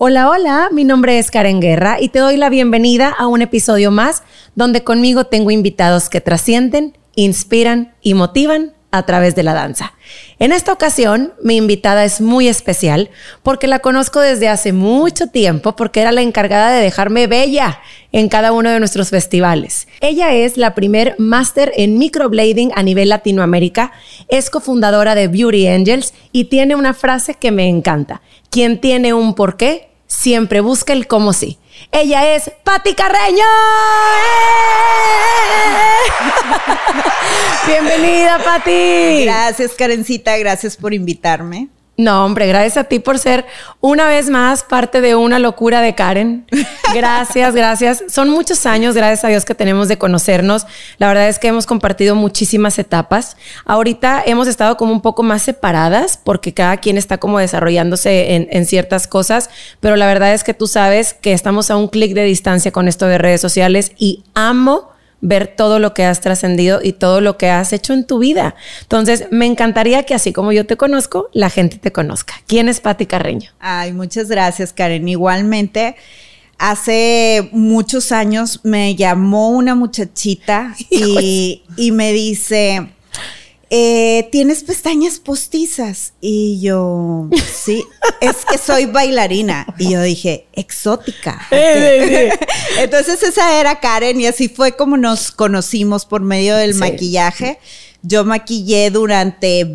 Hola, hola, mi nombre es Karen Guerra y te doy la bienvenida a un episodio más donde conmigo tengo invitados que trascienden, inspiran y motivan a través de la danza. En esta ocasión, mi invitada es muy especial porque la conozco desde hace mucho tiempo porque era la encargada de dejarme bella en cada uno de nuestros festivales. Ella es la primer máster en microblading a nivel Latinoamérica, es cofundadora de Beauty Angels y tiene una frase que me encanta. Quien tiene un porqué siempre busca el cómo sí. Ella es Patti Carreño. ¡Eh! Bienvenida, Patti. Gracias, Karencita. Gracias por invitarme. No, hombre, gracias a ti por ser una vez más parte de una locura de Karen. Gracias, gracias. Son muchos años, gracias a Dios, que tenemos de conocernos. La verdad es que hemos compartido muchísimas etapas. Ahorita hemos estado como un poco más separadas porque cada quien está como desarrollándose en, en ciertas cosas, pero la verdad es que tú sabes que estamos a un clic de distancia con esto de redes sociales y amo ver todo lo que has trascendido y todo lo que has hecho en tu vida. Entonces, me encantaría que así como yo te conozco, la gente te conozca. ¿Quién es Patti Carreño? Ay, muchas gracias, Karen. Igualmente, hace muchos años me llamó una muchachita y, y me dice, eh, ¿tienes pestañas postizas? Y yo, sí, es que soy bailarina. Y yo dije, exótica. Entonces esa era Karen y así fue como nos conocimos por medio del maquillaje. Yo maquillé durante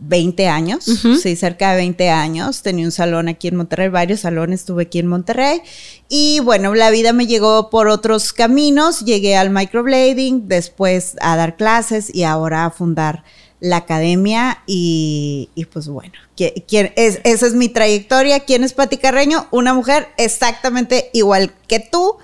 20 años, sí, cerca de 20 años. Tenía un salón aquí en Monterrey, varios salones tuve aquí en Monterrey. Y bueno, la vida me llegó por otros caminos. Llegué al microblading, después a dar clases y ahora a fundar la academia. Y, pues bueno, ¿quién, es, esa es mi trayectoria. ¿Quién es Pati Carreño? Una mujer exactamente igual que tú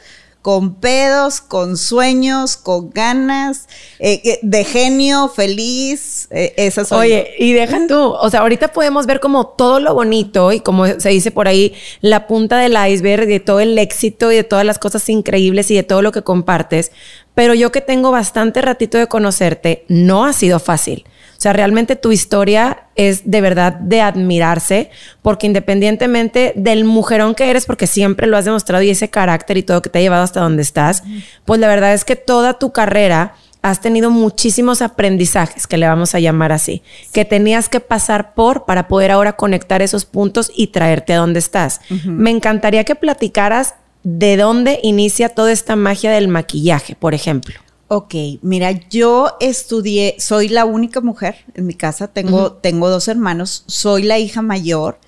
con pedos, con sueños, con ganas, eh, de genio, feliz, eh, esas Oye, y deja tú, o sea, ahorita podemos ver como todo lo bonito y como se dice por ahí, la punta del iceberg de todo el éxito y de todas las cosas increíbles y de todo lo que compartes, pero yo que tengo bastante ratito de conocerte, no ha sido fácil. O sea, realmente tu historia es de verdad de admirarse, porque independientemente del mujerón que eres, porque siempre lo has demostrado y ese carácter y todo que te ha llevado hasta donde estás, pues la verdad es que toda tu carrera has tenido muchísimos aprendizajes, que le vamos a llamar así, que tenías que pasar por para poder ahora conectar esos puntos y traerte a donde estás. Me encantaría que platicaras de dónde inicia toda esta magia del maquillaje, por ejemplo. Ok, mira, yo estudié, soy la única mujer en mi casa, tengo, tengo dos hermanos, soy la hija mayor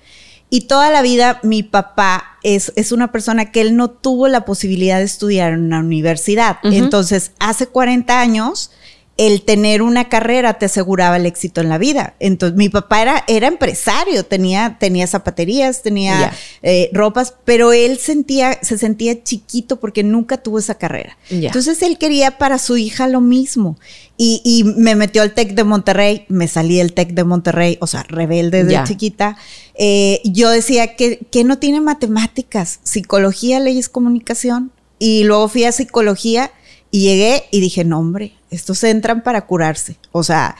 y toda la vida mi papá es, es, una persona que él no tuvo la posibilidad de estudiar en una universidad. Entonces, hace 40 años, el tener una carrera te aseguraba el éxito en la vida. Entonces, mi papá era, era empresario, tenía, tenía zapaterías, tenía eh, ropas, pero él sentía, se sentía chiquito porque nunca tuvo esa carrera. Entonces, él quería para su hija lo mismo. Y, me metió al TEC de Monterrey, me salí del TEC de Monterrey, o sea, rebelde desde chiquita. Eh, yo decía que, que no tiene matemáticas, psicología, leyes, comunicación. Y luego fui a psicología y llegué y dije, no, hombre, estos entran para curarse. O sea,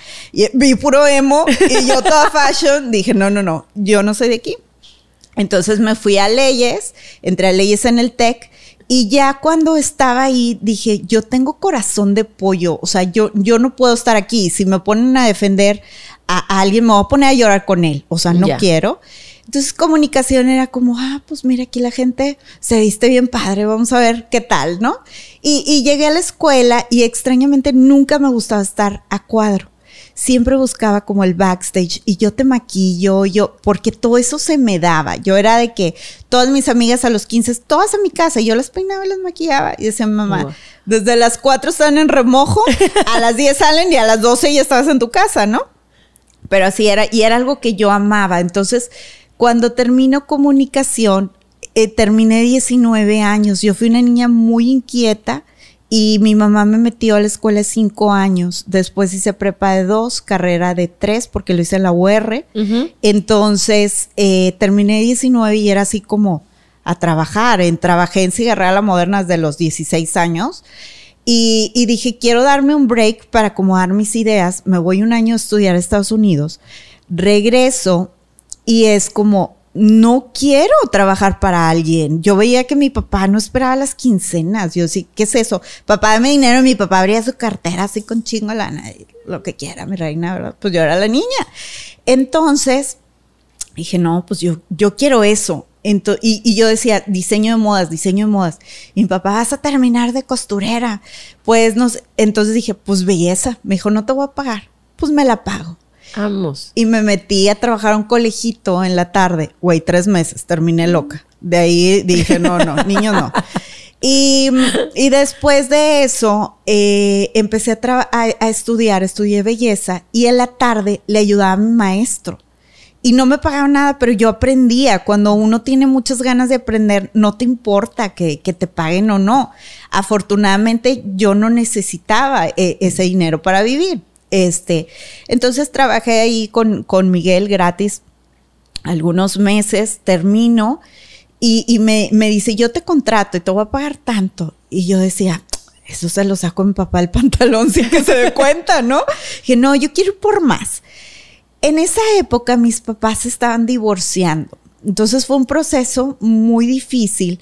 vi puro emo y yo toda fashion. Dije, no, no, no, yo no soy de aquí. Entonces me fui a leyes, entré a leyes en el TEC y ya cuando estaba ahí dije, yo tengo corazón de pollo, o sea, yo, yo no puedo estar aquí. Si me ponen a defender a, alguien, me voy a poner a llorar con él, o sea, no quiero. Entonces comunicación era como, ah, pues mira, aquí la gente se viste bien padre, vamos a ver qué tal, ¿no? Y, llegué a la escuela y extrañamente nunca me gustaba estar a cuadro. Siempre buscaba como el backstage y yo te maquillo, yo, porque todo eso se me daba. Yo era de que todas mis amigas a los 15, todas a mi casa, y yo las peinaba y las maquillaba. Y decía, mamá, desde las 4 están en remojo, a las 10 salen y a las 12 ya estabas en tu casa, ¿no? Pero así era, y era algo que yo amaba. Entonces, cuando termino comunicación, eh, terminé 19 años. Yo fui una niña muy inquieta y mi mamá me metió a la escuela cinco años. Después hice prepa de dos, carrera de tres, porque lo hice en la UR. Entonces, eh, terminé 19 y era así como a trabajar. En, trabajé en Cigarra Moderna desde los 16 años. Y, y, dije, quiero darme un break para acomodar mis ideas. Me voy un año a estudiar a Estados Unidos. Regreso y es como, no quiero trabajar para alguien. Yo veía que mi papá no esperaba las quincenas. Yo sí, ¿qué es eso? Papá dame dinero, mi papá abría su cartera así con chingo lana, lo que quiera, mi reina, ¿verdad? Pues yo era la niña. Entonces, dije, no, pues yo, yo quiero eso. y, y, yo decía, diseño de modas, diseño de modas. Y mi papá, vas a terminar de costurera. Pues no sé. Entonces dije, pues belleza. Me dijo, no te voy a pagar. Pues me la pago. Vamos. Y me metí a trabajar a un colegito en la tarde. Güey, tres meses, terminé loca. De ahí dije, no, no, niño no. Y, y, después de eso, eh, empecé a, a, estudiar, estudié belleza y en la tarde le ayudaba a mi maestro. Y no me pagaba nada, pero yo aprendía. Cuando uno tiene muchas ganas de aprender, no te importa que, que te paguen o no. Afortunadamente, yo no necesitaba eh, ese dinero para vivir. Este, entonces trabajé ahí con, con Miguel gratis algunos meses, termino y, me, dice, yo te contrato y te voy a pagar tanto. Y yo decía, eso se lo saco a mi papá el pantalón sin que se dé cuenta, ¿no? Dije, no, yo quiero ir por más. En esa época mis papás estaban divorciando. Entonces fue un proceso muy difícil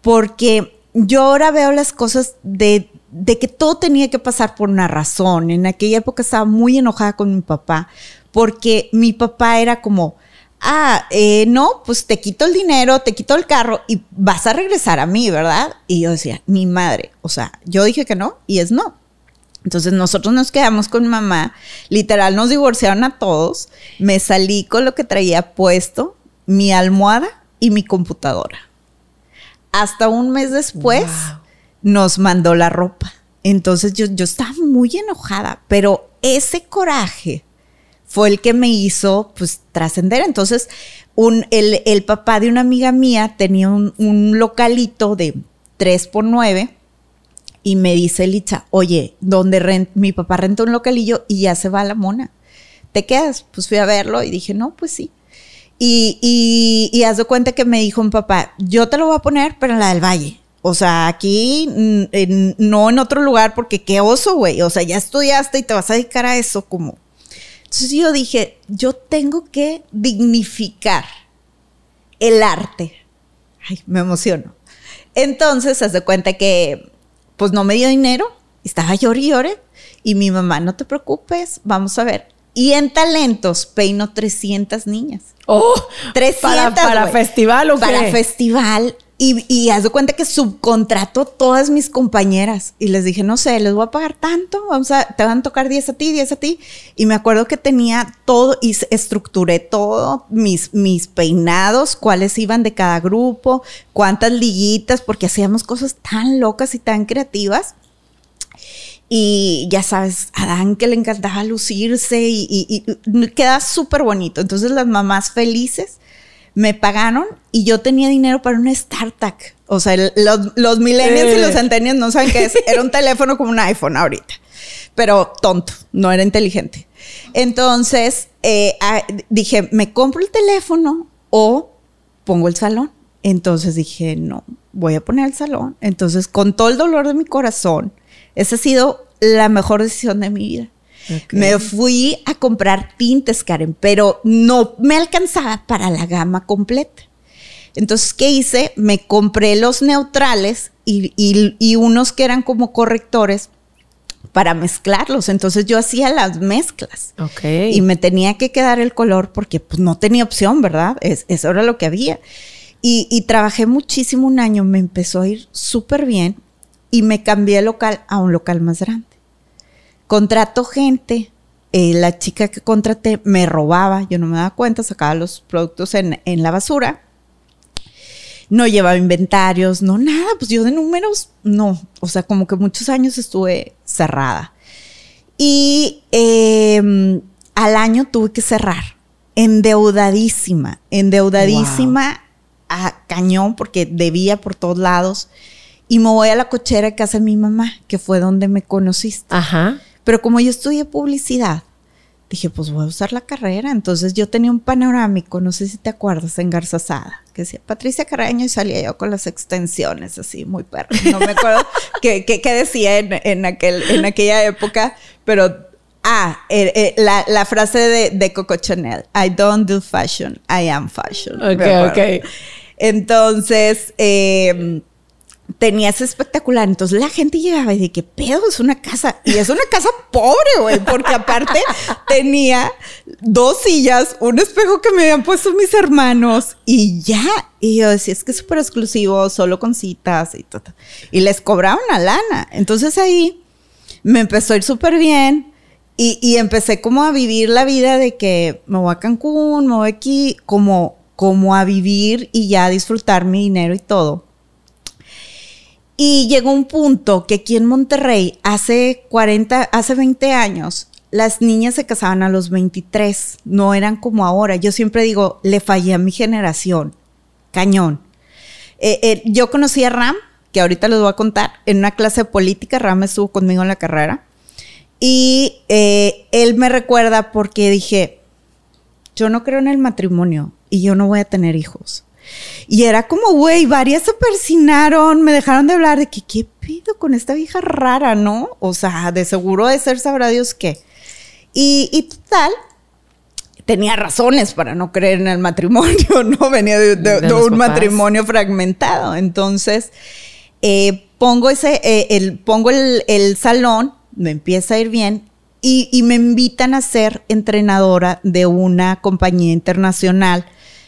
porque yo ahora veo las cosas de de que todo tenía que pasar por una razón. En aquella época estaba muy enojada con mi papá porque mi papá era como, ah, eh, no, pues te quito el dinero, te quito el carro y vas a regresar a mí, ¿verdad? Y yo decía, mi madre, o sea, yo dije que no y es no. Entonces nosotros nos quedamos con mamá, literal nos divorciaron a todos, me salí con lo que traía puesto, mi almohada y mi computadora. Hasta un mes después nos mandó la ropa. Entonces yo, yo estaba muy enojada, pero ese coraje fue el que me hizo pues trascender. Entonces, un, el, papá de una amiga mía tenía un, localito de 3 por 9 y me dice Licha, oye, donde mi papá renta un localillo y ya se va la mona. ¿Te quedas? Pues fui a verlo y dije, no, pues sí. Y, y, y haz de cuenta que me dijo mi papá, yo te lo voy a poner, pero en la del valle. O sea, aquí mm, no en otro lugar porque qué oso, güey. O sea, ya estudiaste y te vas a dedicar a eso como... Entonces yo dije, yo tengo que dignificar el arte. Ay, me emociono. Entonces, haz de cuenta que pues no me dio dinero, estaba llorando y llore. Y mi mamá, no te preocupes, vamos a ver. Y en talentos peino 300 niñas. Oh, 300. ¿Para, para festival o qué? Para festival. Y, y de cuenta que subcontrato todas mis compañeras y les dije, no sé, les voy a pagar tanto, vamos a, te van a tocar 10 a ti, 10 a ti. Y me acuerdo que tenía todo y estructuré todo, mis, mis peinados, cuáles iban de cada grupo, cuántas liguitas, porque hacíamos cosas tan locas y tan creativas. Y ya sabes, a Dan que le encantaba lucirse y, y, y queda súper bonito. Entonces las mamás felices me pagaron y yo tenía dinero para una startup. O sea, los, los millennials y los centennials no saben qué es. Era un teléfono como un iPhone ahorita, pero tonto, no era inteligente. Entonces eh, dije, ¿me compro el teléfono o pongo el salón? Entonces dije, no, voy a poner el salón. Entonces, con todo el dolor de mi corazón, esa ha sido la mejor decisión de mi vida. Me fui a comprar tintes, Karen, pero no me alcanzaba para la gama completa. Entonces, ¿qué hice? Me compré los neutrales y, unos que eran como correctores para mezclarlos. Entonces yo hacía las mezclas. Y me tenía que quedar el color porque pues no tenía opción, ¿verdad? Es, eso era lo que había. Y, y, trabajé muchísimo un año, me empezó a ir súper bien y me cambié de local a un local más grande. Contrato gente, eh, la chica que contraté me robaba, yo no me daba cuenta, sacaba los productos en, la basura, no llevaba inventarios, no nada, pues yo de números, no, o sea, como que muchos años estuve cerrada. Y em, al año tuve que cerrar, endeudadísima, endeudadísima a cañón porque debía por todos lados. Y me voy a la cochera de casa de mi mamá, que fue donde me conociste. Ajá. Pero como yo estudié publicidad, dije, pues voy a usar la carrera. Entonces yo tenía un panorámico, no sé si te acuerdas, en Garzasada, que decía Patricia Carreño y salía yo con las extensiones así, muy perro. No me acuerdo qué, decía en, aquel, en aquella época, pero Ah, eh, eh, la, la, frase de, de, Coco Chanel. I don't do fashion, I am fashion. Ok, ok. Entonces, eh, tenía espectacular. Entonces la gente llegaba y decía, ¿qué pedo? Es una casa. Y es una casa pobre, güey, porque aparte tenía dos sillas, un espejo que me habían puesto mis hermanos y ya. Y yo decía, es que es súper exclusivo, solo con citas y todo. Y les cobraban una lana. Entonces ahí me empezó a ir súper bien. Y, y, empecé como a vivir la vida de que me voy a Cancún, me voy aquí, como, como a vivir y ya disfrutar mi dinero y todo. Y llegó un punto que aquí en Monterrey, hace 40, hace 20 años, las niñas se casaban a los 23, no eran como ahora. Yo siempre digo, le fallé a mi generación, cañón. Eh, eh, yo conocí a Ram, que ahorita les voy a contar, en una clase de política, Ram estuvo conmigo en la carrera, y eh, él me recuerda porque dije, yo no creo en el matrimonio y yo no voy a tener hijos. Y era como, güey, varias se persinaron, me dejaron de hablar de que, ¿qué pido con esta vieja rara, no? O sea, de seguro de ser sabrá Dios qué. Y, y total, tenía razones para no creer en el matrimonio, ¿no? Venía de, un matrimonio fragmentado. Entonces, eh, pongo ese, eh, el, pongo el, el, salón, me empieza a ir bien y, y me invitan a ser entrenadora de una compañía internacional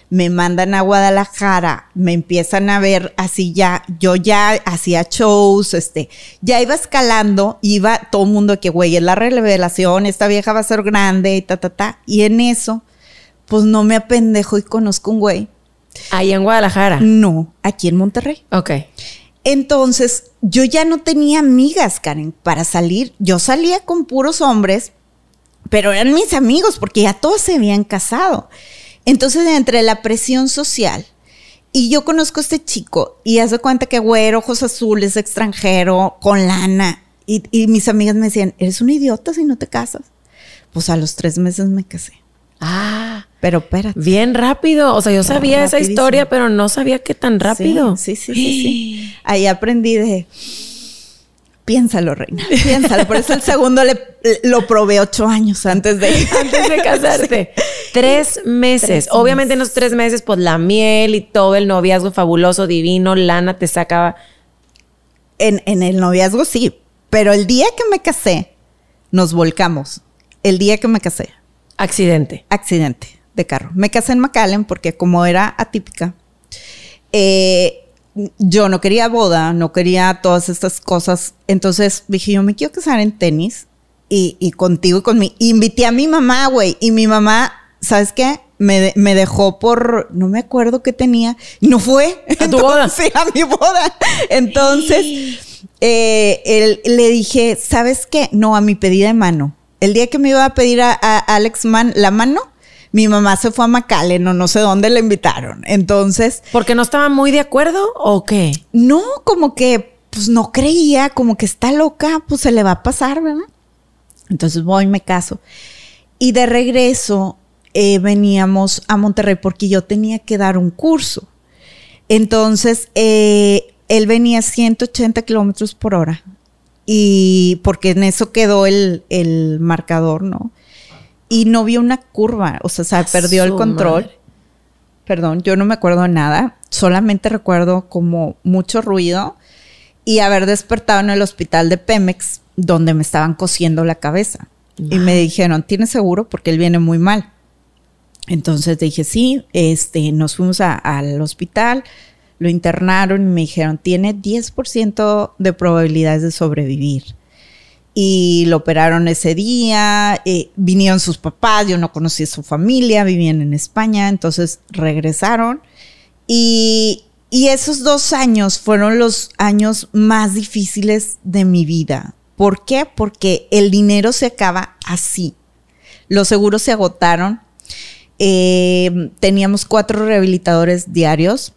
me mandan a Guadalajara, me empiezan a ver así ya, yo ya hacía shows, este, ya iba escalando, iba todo el mundo que, güey, es la revelación, esta vieja va a ser grande y ta, ta, ta. Y en eso, pues no me apendejo y conozco un güey. Ahí en Guadalajara. No, aquí en Monterrey. Ok. Entonces, yo ya no tenía amigas, Karen, para salir. Yo salía con puros hombres, pero eran mis amigos porque ya todos se habían casado. Entonces, entre la presión social y yo conozco a este chico y hace cuenta que güero, ojos azules, extranjero, con lana. Y, mis amigas me decían, eres un idiota si no te casas. Pues a los tres meses me casé. Ah, pero espérate. Bien rápido. O sea, yo sabía esa historia, pero no sabía qué tan rápido. Sí, sí, sí, sí, sí. Ahí aprendí de Piénsalo, reina. Piénsalo. Por eso el segundo le, lo probé ocho años antes de, antes de casarte. Tres, meses. Obviamente en los tres meses, pues la miel y todo el noviazgo fabuloso, divino, lana te sacaba. En, en el noviazgo sí, pero el día que me casé, nos volcamos. El día que me casé. Accidente. Accidente de carro. Me casé en McAllen porque como era atípica, eh, yo no quería boda, no quería todas estas cosas. Entonces dije, yo me quiero casar en tenis y, contigo y con mi. invité a mi mamá, güey. Y mi mamá, ¿sabes qué? Me, dejó por, no me acuerdo qué tenía, y no fue. ¿A tu boda? Sí, a mi boda. Entonces, eh, le dije, ¿sabes qué? No, a mi pedida de mano. El día que me iba a pedir a, a Alex Mann la mano, mi mamá se fue a McAllen o no sé dónde le invitaron. Entonces. ¿Porque no estaba muy de acuerdo o qué? No, como que pues no creía, como que está loca, pues se le va a pasar, ¿verdad? Entonces voy, me caso. Y de regreso eh, veníamos a Monterrey porque yo tenía que dar un curso. Entonces, eh, él venía a 180 kilómetros por hora. Y porque en eso quedó el, el marcador, ¿no? Y no vio una curva, o sea, se perdió el control. Perdón, yo no me acuerdo nada, solamente recuerdo como mucho ruido y haber despertado en el hospital de Pemex donde me estaban cosiendo la cabeza. Y me dijeron, ¿tienes seguro? Porque él viene muy mal. Entonces dije, sí, este, nos fuimos al hospital, lo internaron y me dijeron, tiene 10% de probabilidades de sobrevivir y lo operaron ese día, eh, vinieron sus papás, yo no conocí a su familia, vivían en España, entonces regresaron y, y esos dos años fueron los años más difíciles de mi vida. ¿Por qué? Porque el dinero se acaba así. Los seguros se agotaron. Eh, teníamos cuatro rehabilitadores diarios.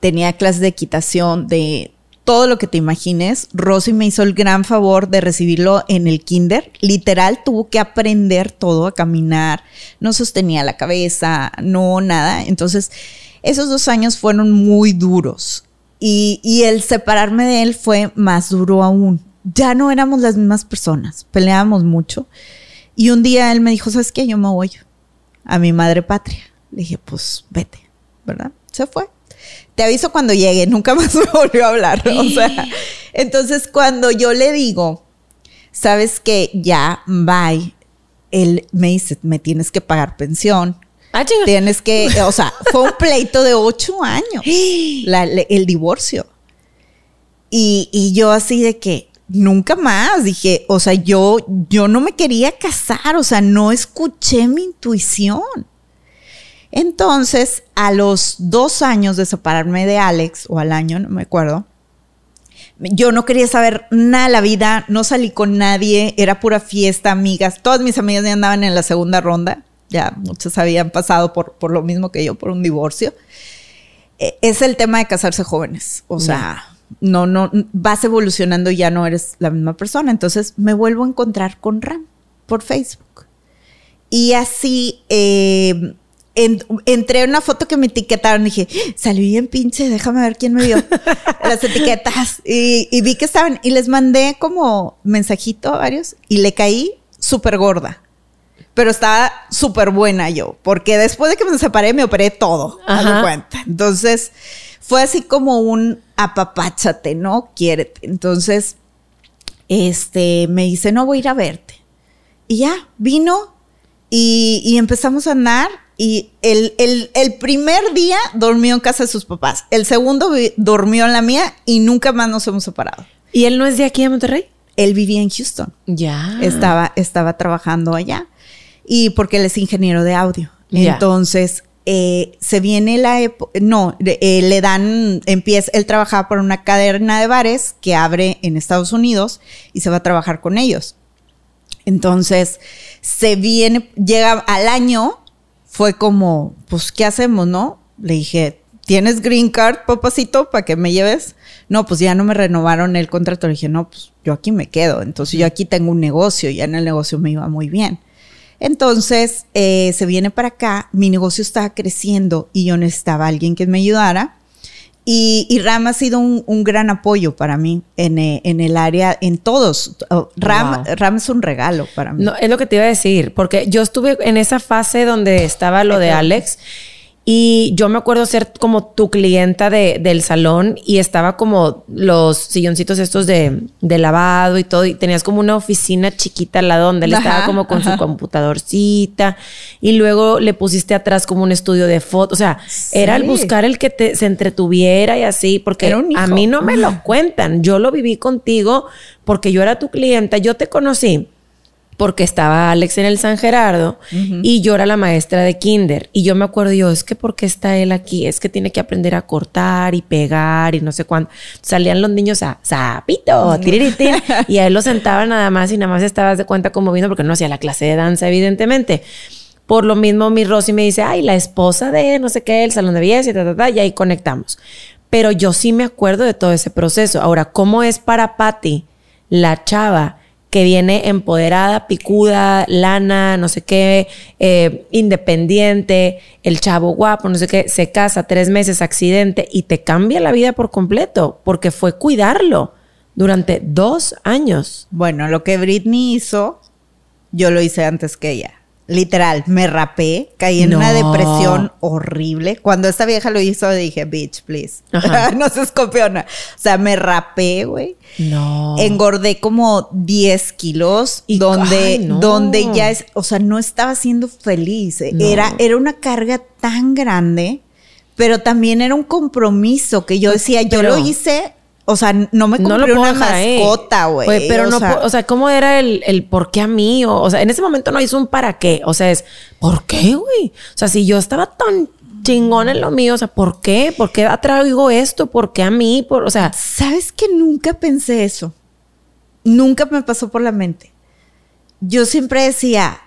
Tenía clases de equitación, de todo lo que te imagines. Rosy me hizo el gran favor de recibirlo en el kinder. Literal, tuvo que aprender todo, a caminar, no sostenía la cabeza, no nada. Entonces, esos dos años fueron muy duros. Y, y el separarme de él fue más duro aún. Ya no éramos las mismas personas, peleábamos mucho. Y un día él me dijo, ¿sabes qué? Yo me voy a mi madre patria. Le dije, pues vete, ¿verdad? Se fue. Te aviso cuando llegue, nunca más me volvió a hablar. O sea, entonces cuando yo le digo, sabes que ya, bye, él me dice, me tienes que pagar pensión. Ah. Tienes que, o sea, fue un pleito de ocho años, la- le- el divorcio. Y, y yo así de que nunca más dije, o sea, yo, yo no me quería casar, o sea, no escuché mi intuición. Entonces, a los dos años de separarme de Alex, o al año, no me acuerdo, yo no quería saber nada de la vida, no salí con nadie, era pura fiesta, amigas. Todas mis amigas ya andaban en la segunda ronda, ya muchas habían pasado por, por lo mismo que yo, por un divorcio. Eh, Es el tema de casarse jóvenes, o sea, no, no, vas evolucionando y ya no eres la misma persona. Entonces me vuelvo a encontrar con Ram por Facebook. Y así eh, en- entré en una foto que me etiquetaron. Dije, salí bien pinche, déjame ver quién me vio. Las etiquetas. Y, y vi que estaban. Y les mandé como mensajito a varios. Y le caí súper gorda. Pero estaba súper buena yo. Porque después de que me separé, me operé todo. Ajá. cuenta. Entonces, fue así como un apapáchate, ¿no? Quiérete. Entonces, este, me dice, no voy a ir a verte. Y ya, vino y, y empezamos a andar. Y el, el- el primer día dormió en casa de sus papás. El segundo durmió en la mía y nunca más nos hemos separado. ¿Y él no es de aquí de Monterrey? Él vivía en Houston. Ya. Estaba, estaba trabajando allá. Y porque él es ingeniero de audio. Ya. Entonces, eh, se viene la época. No, eh, le dan. Empieza. Él trabajaba por una cadena de bares que abre en Estados Unidos y se va a trabajar con ellos. Entonces, se viene, llega al año, fue como, pues, ¿qué hacemos, no? Le dije, ¿tienes green card, papacito, para que me lleves? No, pues ya no me renovaron el contrato. Le dije, no, pues yo aquí me quedo. Entonces, yo aquí tengo un negocio, ya en el negocio me iba muy bien. Entonces, eh, se viene para acá, mi negocio estaba creciendo y yo necesitaba a alguien que me ayudara. Y, y Ram ha sido un, un gran apoyo para mí en, eh, en el área, en todos. Oh, Ram, Wow. Ram es un regalo para mí. No, es lo que te iba a decir, porque yo estuve en esa fase donde estaba lo de Alex y yo me acuerdo ser como tu clienta de- del salón y estaba como los silloncitos estos de, de lavado y todo y tenías como una oficina chiquita al lado donde él Ajá, estaba como con ajá. su computadorcita. Y luego le pusiste atrás como un estudio de fotos, o sea, era el buscar el que te, se entretuviera y así, porque a mí no me lo cuentan, yo lo viví contigo porque yo era tu clienta, yo te conocí porque estaba Alex en el San Gerardo y yo era la maestra de kinder. Y yo me acuerdo yo, es que ¿por qué está él aquí? Es que tiene que aprender a cortar y pegar y no sé cuánto. Salían los niños a zapito, tiriritín, y a él lo sentaban nada más y nada más estabas de cuenta como viendo porque no hacía la clase de danza, evidentemente. Por lo mismo, mi Rosy me dice, ay, la esposa de no sé qué, el salón de belleza y ta, ta, ta, y ahí conectamos. Pero yo sí me acuerdo de todo ese proceso. Ahora, ¿cómo es para Patty, la chava, que viene empoderada, picuda, lana, no sé qué, eh, independiente, el chavo guapo, no sé qué, se casa tres meses, accidente, y te cambia la vida por completo, porque fue cuidarlo durante dos años. Bueno, lo que Britney hizo, yo lo hice antes que ella. Literal, me rapé, caí en No. una depresión horrible. Cuando esta vieja lo hizo, dije, bitch, please. No seas copiona. O sea, me rapé, güey. No. Engordé como 10 kilos, Y- donde, ay, no. donde ya es, o sea, no estaba siendo feliz. No. Era, era una carga tan grande, pero también era un compromiso que yo decía, yo lo hice, o sea, no me no compré lo puedo una dejar mascota, güey. Pero o no, sea, o sea, ¿cómo era el, el por qué a mí? O, o sea, en ese momento no hizo un para qué. O sea, es ¿por qué, güey? O sea, si yo estaba tan chingón en lo mío, o sea, ¿por qué? ¿Por qué atraigo esto? ¿Por qué a mí? Por, o sea, ¿Sabes que nunca pensé eso? Nunca me pasó por la mente. Yo siempre decía,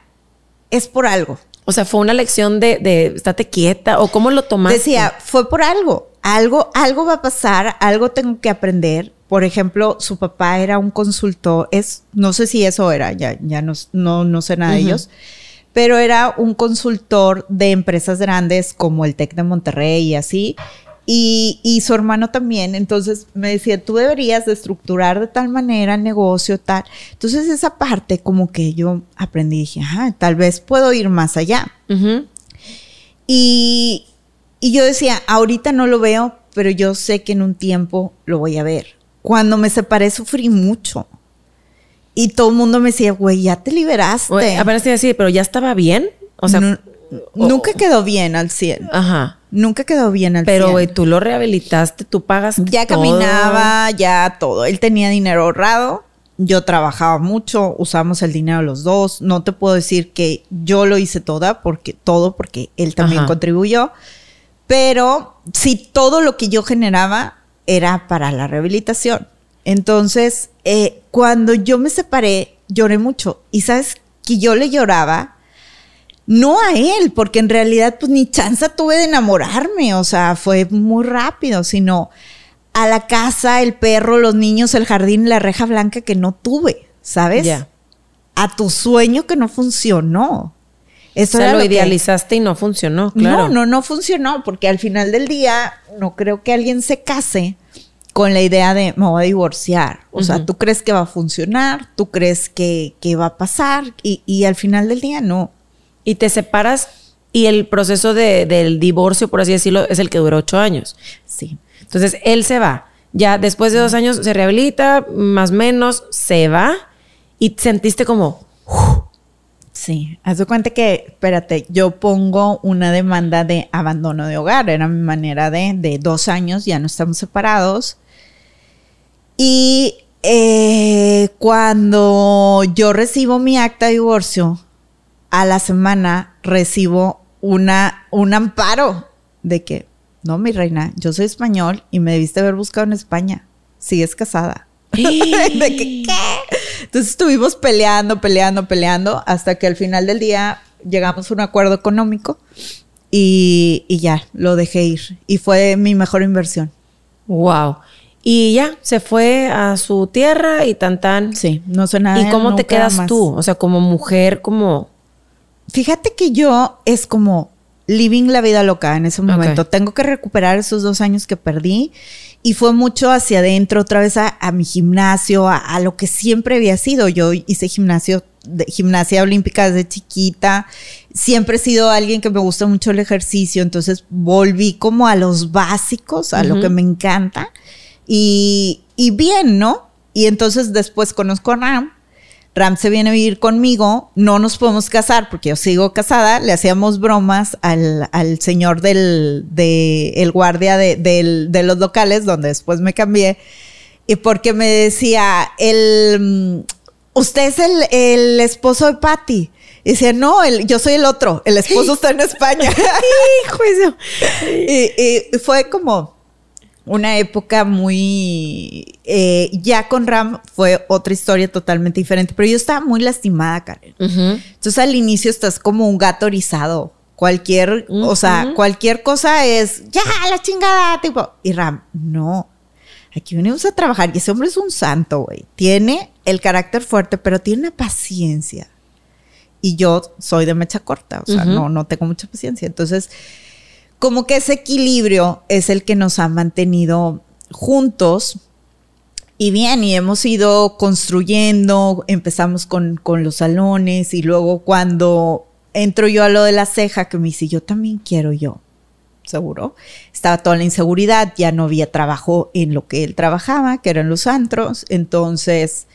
es por algo. o sea, fue una lección de, de estate quieta o cómo lo tomaste. Decía, fue por algo. Algo, algo va a pasar, algo tengo que aprender. Por ejemplo, su papá era un consultor, es, no sé si eso era, ya, ya no, no, no sé nada de ellos, pero era un consultor de empresas grandes como el TEC de Monterrey y así. Y, y, su hermano también. Entonces me decía, tú deberías de estructurar de tal manera el negocio, tal. Entonces esa parte como que yo aprendí, dije, ah, tal vez puedo ir más allá. y, y yo decía, ahorita no lo veo, pero yo sé que en un tiempo lo voy a ver. Cuando me separé sufrí mucho. Y todo el mundo me decía, güey, ya te liberaste. apenas te decir, pero ya estaba bien. O sea, nunca quedó bien al 100. Ajá. Nunca quedó bien al Pero, güey, tú lo rehabilitaste, tú pagas. Ya caminaba, ya todo. Él tenía dinero ahorrado. Yo trabajaba mucho, usamos el dinero los dos. No te puedo decir que yo lo hice toda porque todo porque él también contribuyó. Pero sí, todo lo que yo generaba era para la rehabilitación. Entonces, eh, cuando yo me separé, lloré mucho. Y sabes que yo le lloraba no a él, porque en realidad pues ni chance tuve de enamorarme, o sea, fue muy rápido, sino a la casa, el perro, los niños, el jardín, la reja blanca que no tuve, ¿sabes? A tu sueño que no funcionó. Eso o sea, lo, idealizaste y no funcionó, claro. No, no, no funcionó, porque al final del día no creo que alguien se case con la idea de me voy a divorciar. O sea, tú crees que va a funcionar, tú crees que, va a pasar y, y al final del día no y te separas y el proceso del divorcio, por así decirlo, es el que dura ocho años. Sí. Entonces él se va. Ya después de dos años se rehabilita, más o menos se va y sentiste como. Sí, haz de cuenta que, espérate, yo pongo una demanda de abandono de hogar, era mi manera de, de dos años, ya no estamos separados. Y eh, cuando yo recibo mi acta de divorcio, a la semana recibo una, un amparo de que, no, mi reina, yo soy español y me debiste haber buscado en España. Sigues casada. de que, ¿qué? Entonces estuvimos peleando, peleando, peleando, hasta que al final del día llegamos a un acuerdo económico y, y ya, lo dejé ir. Y fue mi mejor inversión. Wow. Y ya, se fue a su tierra y tan tan. Sí, no sé nada. ¿Y cómo te quedas tú? O sea, como mujer, como fíjate que yo es como living la vida loca en ese momento. Tengo que recuperar esos dos años que perdí y fue mucho hacia adentro, otra vez a, mi gimnasio, a, lo que siempre había sido. Yo hice gimnasio, de, gimnasia olímpica desde chiquita. Siempre he sido alguien que me gusta mucho el ejercicio, entonces volví como a los básicos, a lo que me encanta. Y, y bien, ¿no? Y entonces después conozco a Ram Ram se viene a vivir conmigo, no nos podemos casar porque yo sigo casada, le hacíamos bromas al, señor del de, el guardia de, de, los locales, donde después me cambié, y porque me decía, el, mm, usted es el, esposo de Patty. Y decía, no, el, yo soy el otro, el esposo está en España. Hijo y, y fue como, una época muy... Eh, ya con Ram fue otra historia totalmente diferente, pero yo estaba muy lastimada, Karen. Entonces al inicio estás como un gato rizado. Cualquier, o sea, cualquier cosa es, ya, la chingada, tipo. Y Ram, no. Aquí venimos a trabajar y ese hombre es un santo, güey. Tiene el carácter fuerte, pero tiene una paciencia. Y yo soy de mecha corta, o sea, no, no tengo mucha paciencia. Entonces, como que ese equilibrio es el que nos ha mantenido juntos. Y bien, y hemos ido construyendo, empezamos con, los salones y luego cuando entro yo a lo de la ceja, que me dice, yo también quiero yo, seguro. Estaba toda la inseguridad, ya no había trabajo en lo que él trabajaba, que eran los antros, entonces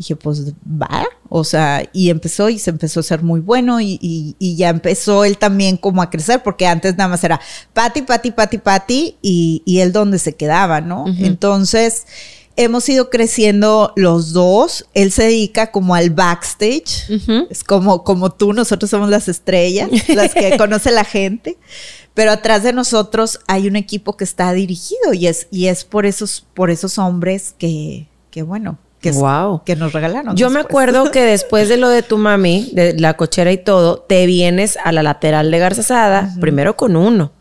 dije, pues va, o sea, y empezó y se empezó a ser muy bueno y, ya empezó él también como a crecer, porque antes nada más era Pati, Pati, Pati, Pati, y, y él donde se quedaba, ¿no? Entonces, hemos ido creciendo los dos. Él se dedica como al backstage. Es como, como tú, nosotros somos las estrellas, las que conoce la gente. Pero atrás de nosotros hay un equipo que está dirigido y es, y es por esos, por esos hombres que, que bueno, que, wow. que nos regalaron. Yo me acuerdo que después de lo de tu mami, de la cochera y todo, te vienes a la lateral de Garzasada, primero con uno,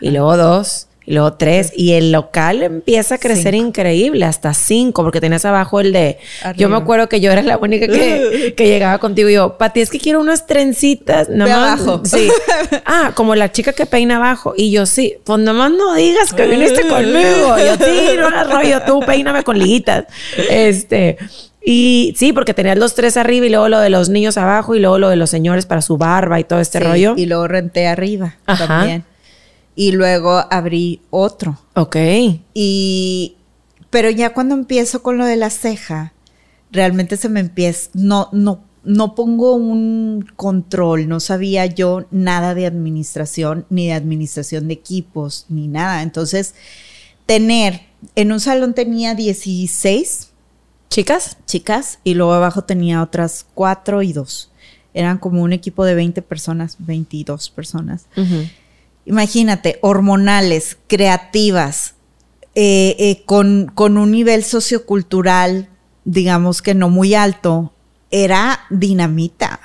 y luego dos, y luego tres. Y el local empieza a crecer increíble, hasta cinco, porque tenías abajo el de. Yo me acuerdo que yo era la única que, que llegaba contigo y yo, Pati, es que quiero unas trencitas. Más, abajo. Sí. Ah, como la chica que peina abajo. Y yo, sí, pues nomás no digas que viniste conmigo. Yo, sí, no hagas rollo, tú peíname con liguitas. Este. Y sí, porque tenías los tres arriba y luego lo de los niños abajo y luego lo de los señores para su barba y todo este rollo. Y luego renté arriba también. Y luego abrí otro. Ok. Y, pero ya cuando empiezo con lo de la ceja, realmente se me empieza, no, no, no pongo un control, no sabía yo nada de administración, ni de administración de equipos, ni nada. Entonces, tener, en un salón tenía 16 ¿Chicas? Chicas. Y luego abajo tenía otras cuatro y dos. Eran como un equipo de 20 personas, 22 personas. Imagínate, hormonales, creativas, eh, eh, con, con un nivel sociocultural, digamos que no muy alto, era dinamita.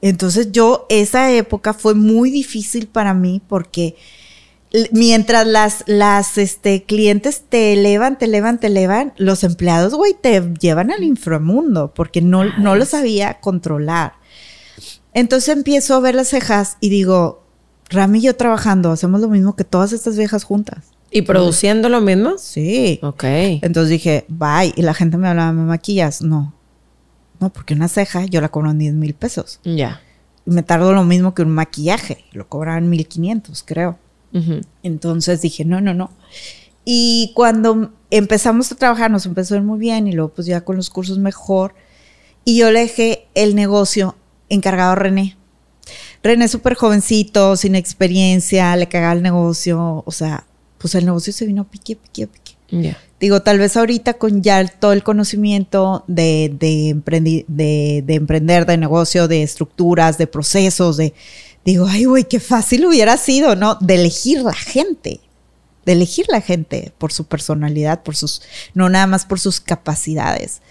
Entonces yo, esa época fue muy difícil para mí porque mientras las, las este, clientes te elevan, te elevan, te elevan, los empleados, güey, te llevan al inframundo porque no, no lo sabía controlar. Entonces empiezo a ver las cejas y digo, Rami y yo trabajando, hacemos lo mismo que todas estas viejas juntas. ¿Y produciendo lo mismo? Sí. Ok. Entonces dije, bye. Y la gente me hablaba, ¿me maquillas? No. No, porque una ceja yo la cobro en 10 mil pesos. Ya. Y me tardo lo mismo que un maquillaje. Lo cobraban 1500, creo. Entonces dije, no, no, no. Y cuando empezamos a trabajar, nos empezó a ir muy bien y luego pues ya con los cursos mejor. Y yo le dejé el negocio encargado a René. René súper jovencito, sin experiencia, le cagaba el negocio. O sea, pues el negocio se vino pique, pique, pique. Digo, tal vez ahorita con ya todo el conocimiento de, de, de, emprender, de negocio, de estructuras, de procesos, de, digo, ay, güey, qué fácil hubiera sido, ¿no? De elegir la gente, de elegir la gente por su personalidad, por sus, no nada más por sus capacidades.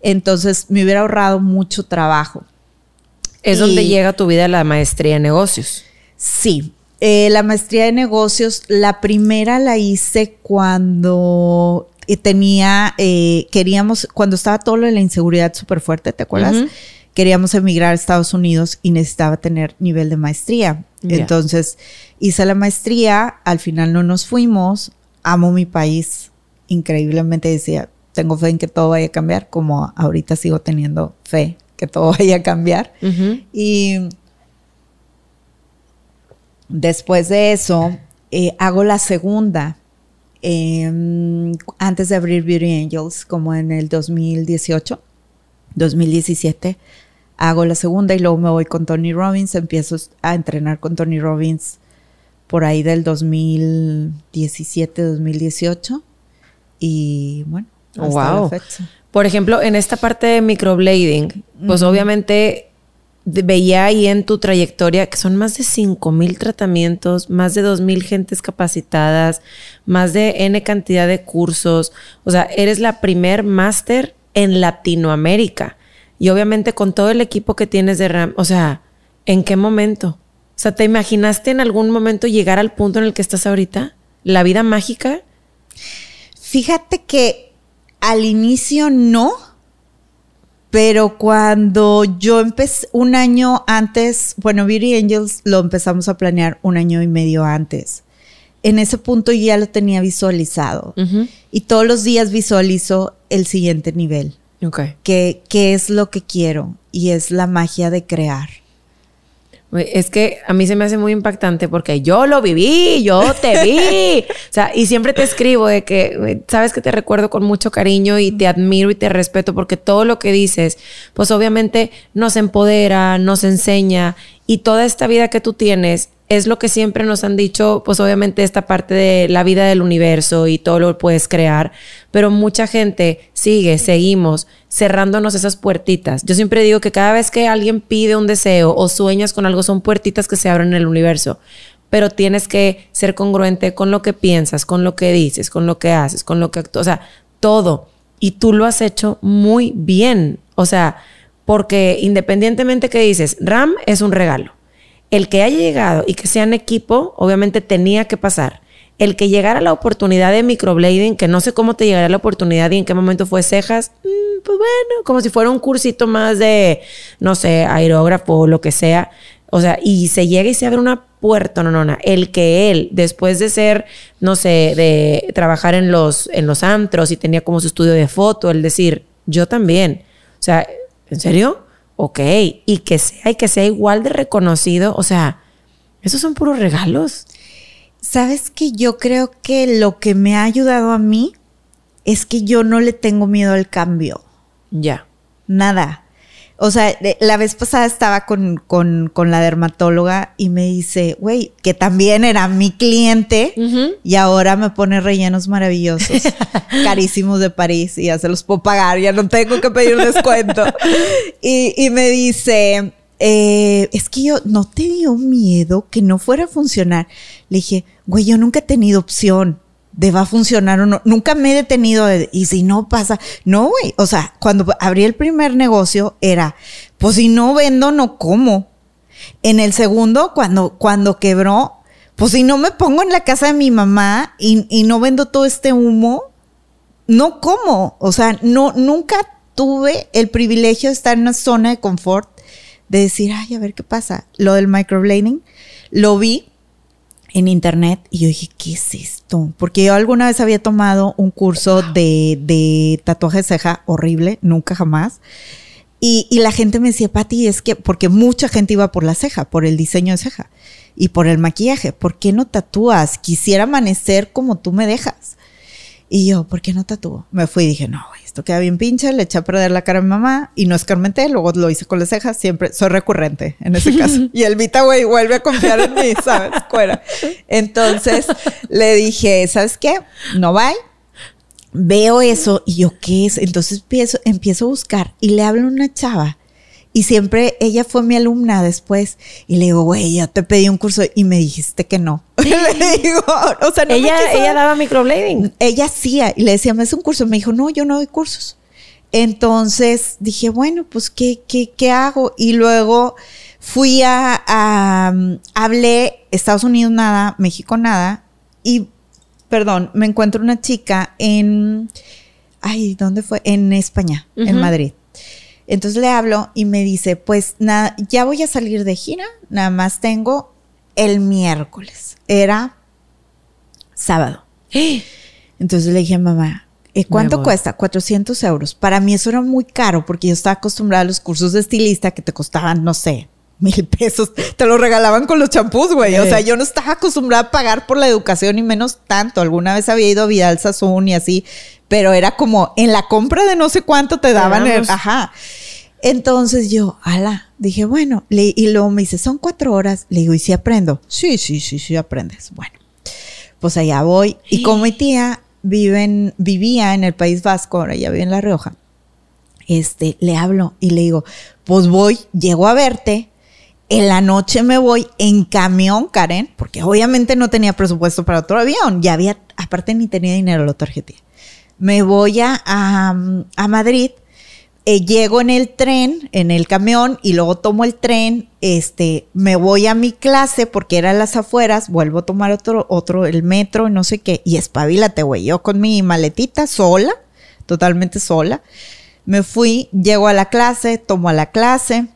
Entonces, me hubiera ahorrado mucho trabajo. Es donde llega tu vida la maestría en negocios. Sí, eh, la maestría de negocios, la primera la hice cuando eh, tenía, eh, queríamos, cuando estaba todo lo de la inseguridad súper fuerte, ¿te acuerdas? queríamos emigrar a Estados Unidos y necesitaba tener nivel de maestría. Entonces hice la maestría, al final no nos fuimos, amo mi país, increíblemente decía, tengo fe en que todo vaya a cambiar, como ahorita sigo teniendo fe que todo vaya a cambiar. Y después de eso, eh, hago la segunda. Em, antes de abrir Beauty Angels, como en el 2018, 2017, hago la segunda y luego me voy con Tony Robbins, empiezo a entrenar con Tony Robbins por ahí del 2017, 2018 y bueno, hasta wow. Por ejemplo, en esta parte de microblading, pues obviamente veía ahí en tu trayectoria que son más de 5 mil tratamientos, más de 2 mil gentes capacitadas, más de N cantidad de cursos. O sea, eres la primer máster en Latinoamérica. Y obviamente con todo el equipo que tienes de RAM, o sea, ¿en qué momento? O sea, ¿te imaginaste en algún momento llegar al punto en el que estás ahorita? ¿La vida mágica? Fíjate que al inicio no, pero cuando yo empecé un año antes, bueno, Beauty Angels lo empezamos a planear un año y medio antes. En ese punto ya lo tenía visualizado y todos los días visualizo el siguiente nivel. Okay. ¿Qué, es lo que quiero? Y es la magia de crear. Es que a mí se me hace muy impactante porque yo lo viví, yo te vi. o sea, y siempre te escribo de que, sabes que te recuerdo con mucho cariño y te admiro y te respeto porque todo lo que dices, pues obviamente nos empodera, nos enseña y toda esta vida que tú tienes es lo que siempre nos han dicho, pues obviamente esta parte de la vida del universo y todo lo puedes crear, pero mucha gente sigue, seguimos cerrándonos esas puertitas. Yo siempre digo que cada vez que alguien pide un deseo o sueñas con algo son puertitas que se abren en el universo, pero tienes que ser congruente con lo que piensas, con lo que dices, con lo que haces, con lo que actúas, o sea, todo. Y tú lo has hecho muy bien, o sea, porque independientemente que dices, RAM es un regalo el que haya llegado y que sea en equipo, obviamente tenía que pasar. el que llegara la oportunidad de microblading, que no sé cómo te llegaría la oportunidad y en qué momento fue cejas, mm, pues bueno, como si fuera un cursito más de, no sé, aerógrafo o lo que sea. O sea, y se llega y se abre una puerta, no, no, no. El que él, después de ser, no sé, de trabajar en los, en los antros y tenía como su estudio de foto, el decir, yo también. O sea, ¿en serio? Ok. Y que sea, y que sea igual de reconocido. O sea, esos son puros regalos. Sabes que yo creo que lo que me ha ayudado a mí es que yo no le tengo miedo al cambio. Ya. Nada. O sea, la vez pasada estaba con, la dermatóloga y me dice, güey, que también era mi cliente y ahora me pone rellenos maravillosos, carísimos de París y ya se los puedo pagar, ya no tengo que pedir descuento. y, me dice, eh, es que yo no te dio miedo que no fuera a funcionar. Le dije, güey, yo nunca he tenido opción de va a funcionar o no. Nunca me he detenido y si no pasa, no, güey. O sea, cuando abrí el primer negocio era, pues si no vendo, no como. En el segundo, cuando, cuando quebró, pues si no me pongo en la casa de mi mamá y, y no vendo todo este humo, no como. O sea, no, nunca tuve el privilegio de estar en una zona de confort, de decir, ay, a ver qué pasa. Lo del microblading, lo vi en internet y yo dije, ¿qué es esto? Porque yo alguna vez había tomado un curso de, de tatuaje de ceja horrible, nunca jamás. Y, y, la gente me decía, Pati, es que, porque mucha gente iba por la ceja, por el diseño de ceja y por el maquillaje. ¿Por qué no tatúas? Quisiera amanecer como tú me dejas. Y yo, ¿por qué no tatúo? Me fui y dije, no, esto queda bien pinche, le eché a perder la cara a mi mamá y no escarmenté, luego lo hice con las cejas, siempre soy recurrente en ese caso. Y el Vita, güey, vuelve a confiar en mí, ¿sabes? Fuera. Entonces le dije, ¿sabes qué? No va. Veo eso y yo, ¿qué es? Entonces empiezo, empiezo a buscar y le hablo a una chava y siempre ella fue mi alumna después. Y le digo, güey, ya te pedí un curso y me dijiste que no. le digo, o sea, no ella, ella daba microblading. Ella hacía y le decía, me es un curso. Me dijo, no, yo no doy cursos. Entonces dije, bueno, pues, ¿qué, qué, qué hago? Y luego fui a, a, hablé Estados Unidos nada, México nada. Y, perdón, me encuentro una chica en, ay, ¿dónde fue? En España, en Madrid. Entonces le hablo y me dice, pues nada, ya voy a salir de gira, nada más tengo el miércoles. Era sábado. Entonces le dije a mamá, ¿y ¿cuánto cuesta? 400 euros. Para mí eso era muy caro porque yo estaba acostumbrada a los cursos de estilista que te costaban, no sé, mil pesos. Te lo regalaban con los champús, güey. O sea, yo no estaba acostumbrada a pagar por la educación y menos tanto. Alguna vez había ido a Vidal Sassoon y así, pero era como en la compra de no sé cuánto te daban el, ajá. Entonces yo, ala, dije, bueno, y luego me dice, son cuatro horas. Le digo, ¿y si aprendo? Sí, sí, sí, sí aprendes. Bueno, pues allá voy. Y como mi tía vive vivía en el País Vasco, ahora ya vive en La Rioja, este, le hablo y le digo, pues voy, llego a verte, en la noche me voy en camión, Karen, porque obviamente no tenía presupuesto para otro avión, ya había, aparte ni tenía dinero, lo tarjeté me voy a, a, Madrid, eh, llego en el tren, en el camión, y luego tomo el tren, este, me voy a mi clase porque era las afueras, vuelvo a tomar otro, otro, el metro, no sé qué, y espabilate, güey, yo con mi maletita sola, totalmente sola, me fui, llego a la clase, tomo a la clase,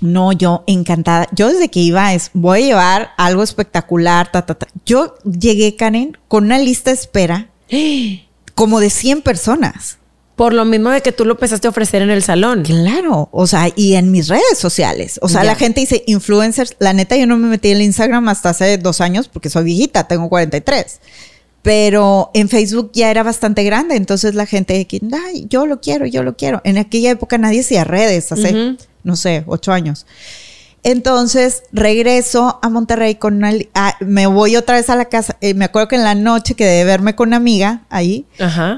no, yo encantada. Yo desde que iba es, voy a llevar algo espectacular, ta, ta, ta. Yo llegué, Karen, con una lista de espera como de 100 personas. Por lo mismo de que tú lo empezaste a ofrecer en el salón. Claro, o sea, y en mis redes sociales. O sea, la gente dice influencers. La neta, yo no me metí en el Instagram hasta hace dos años porque soy viejita, tengo 43. Pero en Facebook ya era bastante grande, entonces la gente, ay, yo lo quiero, yo lo quiero. En aquella época nadie hacía redes, hace, no sé, ocho años. Entonces regreso a Monterrey con una, me voy otra vez a la casa. Eh, me acuerdo que en la noche quedé de verme con una amiga ahí,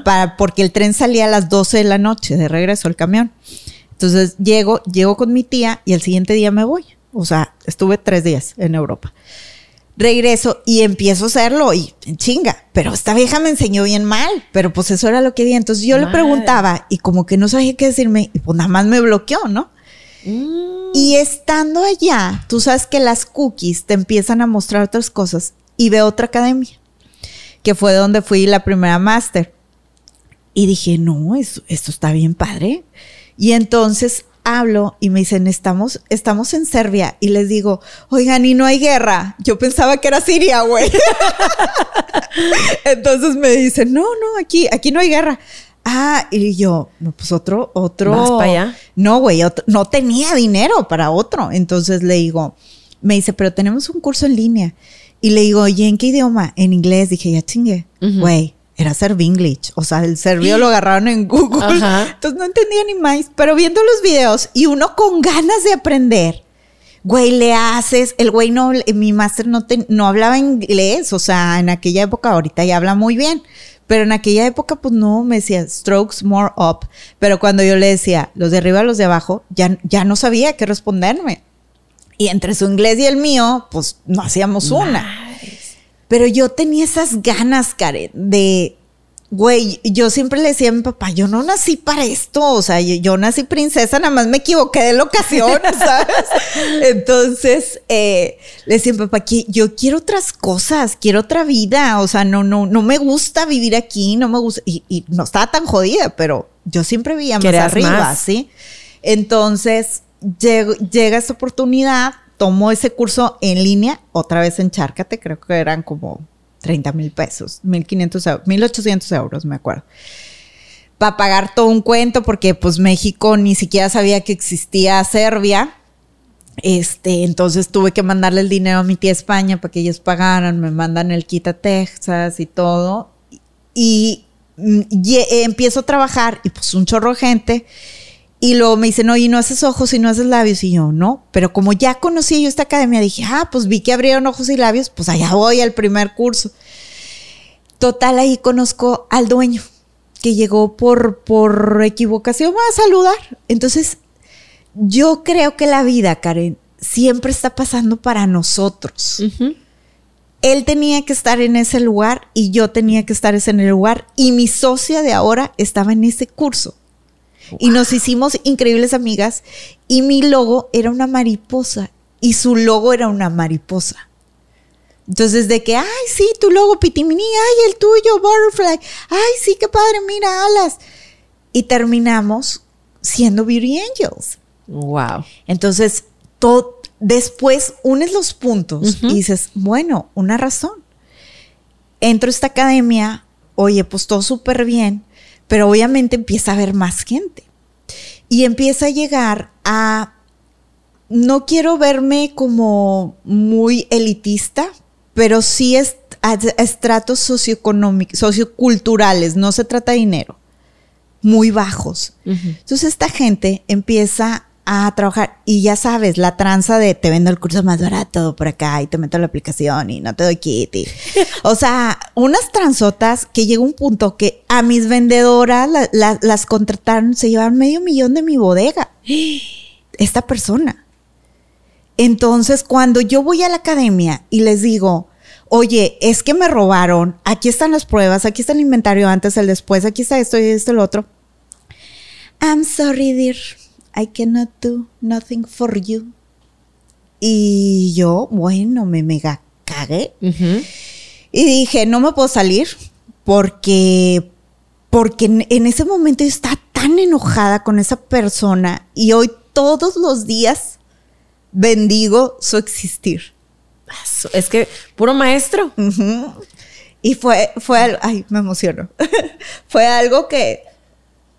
Para, porque el tren salía a las 12 de la noche de regreso al camión. Entonces llego, llego con mi tía y el siguiente día me voy. O sea, estuve tres días en Europa. Regreso y empiezo a hacerlo y chinga, pero esta vieja me enseñó bien mal, pero pues eso era lo que vi. Entonces yo le preguntaba y como que no sabía qué decirme y pues nada más me bloqueó, ¿no? Mm. Y estando allá, tú sabes que las cookies te empiezan a mostrar otras cosas y veo otra academia. que fue donde fui la primera máster. Y dije, no, esto, esto está bien padre. Y entonces hablo y me dicen, estamos, estamos en Serbia. Y les digo, oigan, y no hay guerra. Yo pensaba que era Siria, güey. entonces me dicen, no, no, aquí, aquí no hay guerra. Ah, y yo, pues otro, otro. ¿Vas para allá? No, güey, no tenía dinero para otro. Entonces le digo, me dice, pero tenemos un curso en línea. Y le digo, ¿y en qué idioma? En inglés. Dije, ya chingue. Güey, era English. O sea, el serbio lo agarraron en Google. Entonces no entendía ni más. Pero viendo los videos y uno con ganas de aprender, güey, le haces. El güey no, mi máster no, no hablaba inglés. O sea, en aquella época, ahorita ya habla muy bien. Pero en aquella época, pues no, me decía strokes more up. Pero cuando yo le decía los de arriba, los de abajo, ya, ya no sabía qué responderme. Y entre su inglés y el mío, pues no hacíamos una. Pero yo tenía esas ganas, Karen, de, güey, yo siempre le decía a mi papá, yo no nací para esto, o sea, yo, nací princesa, nada más me equivoqué de locación, ¿sabes? Entonces, eh, le decía a mi papá que yo quiero otras cosas, quiero otra vida, o sea, no, no, no me gusta vivir aquí, no me gusta, y, no estaba tan jodida, pero yo siempre veía más arriba, ¿sí? Entonces, llega esta oportunidad, tomó ese curso en línea, otra vez en Chárcate, creo que eran como 30 mil pesos, 1500 euros, 1800 euros, me acuerdo. Para pagar todo un cuento, porque pues México ni siquiera sabía que existía Serbia. Este, entonces tuve que mandarle el dinero a mi tía España para que ellos pagaran, me mandan el kit a Texas y todo. Y, y empiezo a trabajar y pues un chorro de gente y luego me dicen, oye, no haces ojos y no haces labios. Y yo, no. Pero como ya conocí yo esta academia, dije, ah, pues vi que abrieron ojos y labios, pues allá voy al primer curso. Total, ahí conozco al dueño, que llegó por, por equivocación a saludar. Entonces, yo creo que la vida, Karen, siempre está pasando para nosotros. Él tenía que estar en ese lugar y yo tenía que estar en el lugar. Y mi socia de ahora estaba en ese curso. Y nos hicimos increíbles amigas. Y mi logo era una mariposa. Y su logo era una mariposa. Entonces, de que, ay, sí, tu logo Pitimini, ay, el tuyo, Butterfly, ay, sí, qué padre, mira, alas. Y terminamos siendo Beauty Angels. Wow. Entonces, todo, después unes los puntos y dices, bueno, una razón. Entro a esta academia, oye, pues todo súper bien, pero obviamente empieza a haber más gente. Y empieza a llegar a, no quiero verme como muy elitista, pero sí es a, estratos socioeconómicos, socioculturales, no se trata de dinero, muy bajos. Entonces esta gente empieza a trabajar. Y ya sabes, la tranza de te vendo el curso más barato por acá y te meto la aplicación y no te doy kit. o sea, unas tranzotas que llega un punto que a mis vendedoras las contrataron, se llevaron medio millón de mi bodega. Esta persona. Entonces, cuando yo voy a la academia y les digo, oye, es que me robaron, aquí están las pruebas, aquí está el inventario antes, el después, aquí está esto y esto lo otro. I'm sorry, dear I cannot do nothing for you. Y yo, bueno, me mega cagué. Y dije, no me puedo salir porque, porque en, ese momento yo estaba tan enojada con esa persona y hoy todos los días bendigo su existir. Es que puro maestro. Y fue, fue algo, ay, me emociono. fue algo que...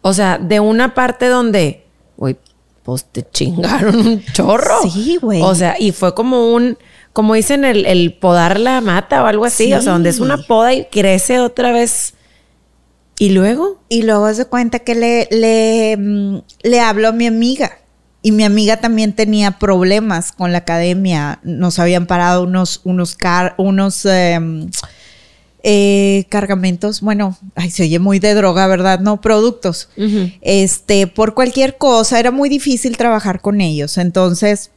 O sea, de una parte donde güey, pues te chingaron un chorro. Sí, güey. O sea, y fue como un, como dicen, el, podar la mata o algo así. O sea, donde es una poda y crece otra vez. ¿Y luego? Y luego se cuenta que le, le, mm, le hablo a mi amiga. Y mi amiga también tenía problemas con la academia. Nos habían parado unos, unos, car, unos em, eh, cargamentos, bueno, ay, se oye muy de droga, ¿verdad? No, productos. Este, por cualquier cosa, era muy difícil trabajar con ellos. Entonces,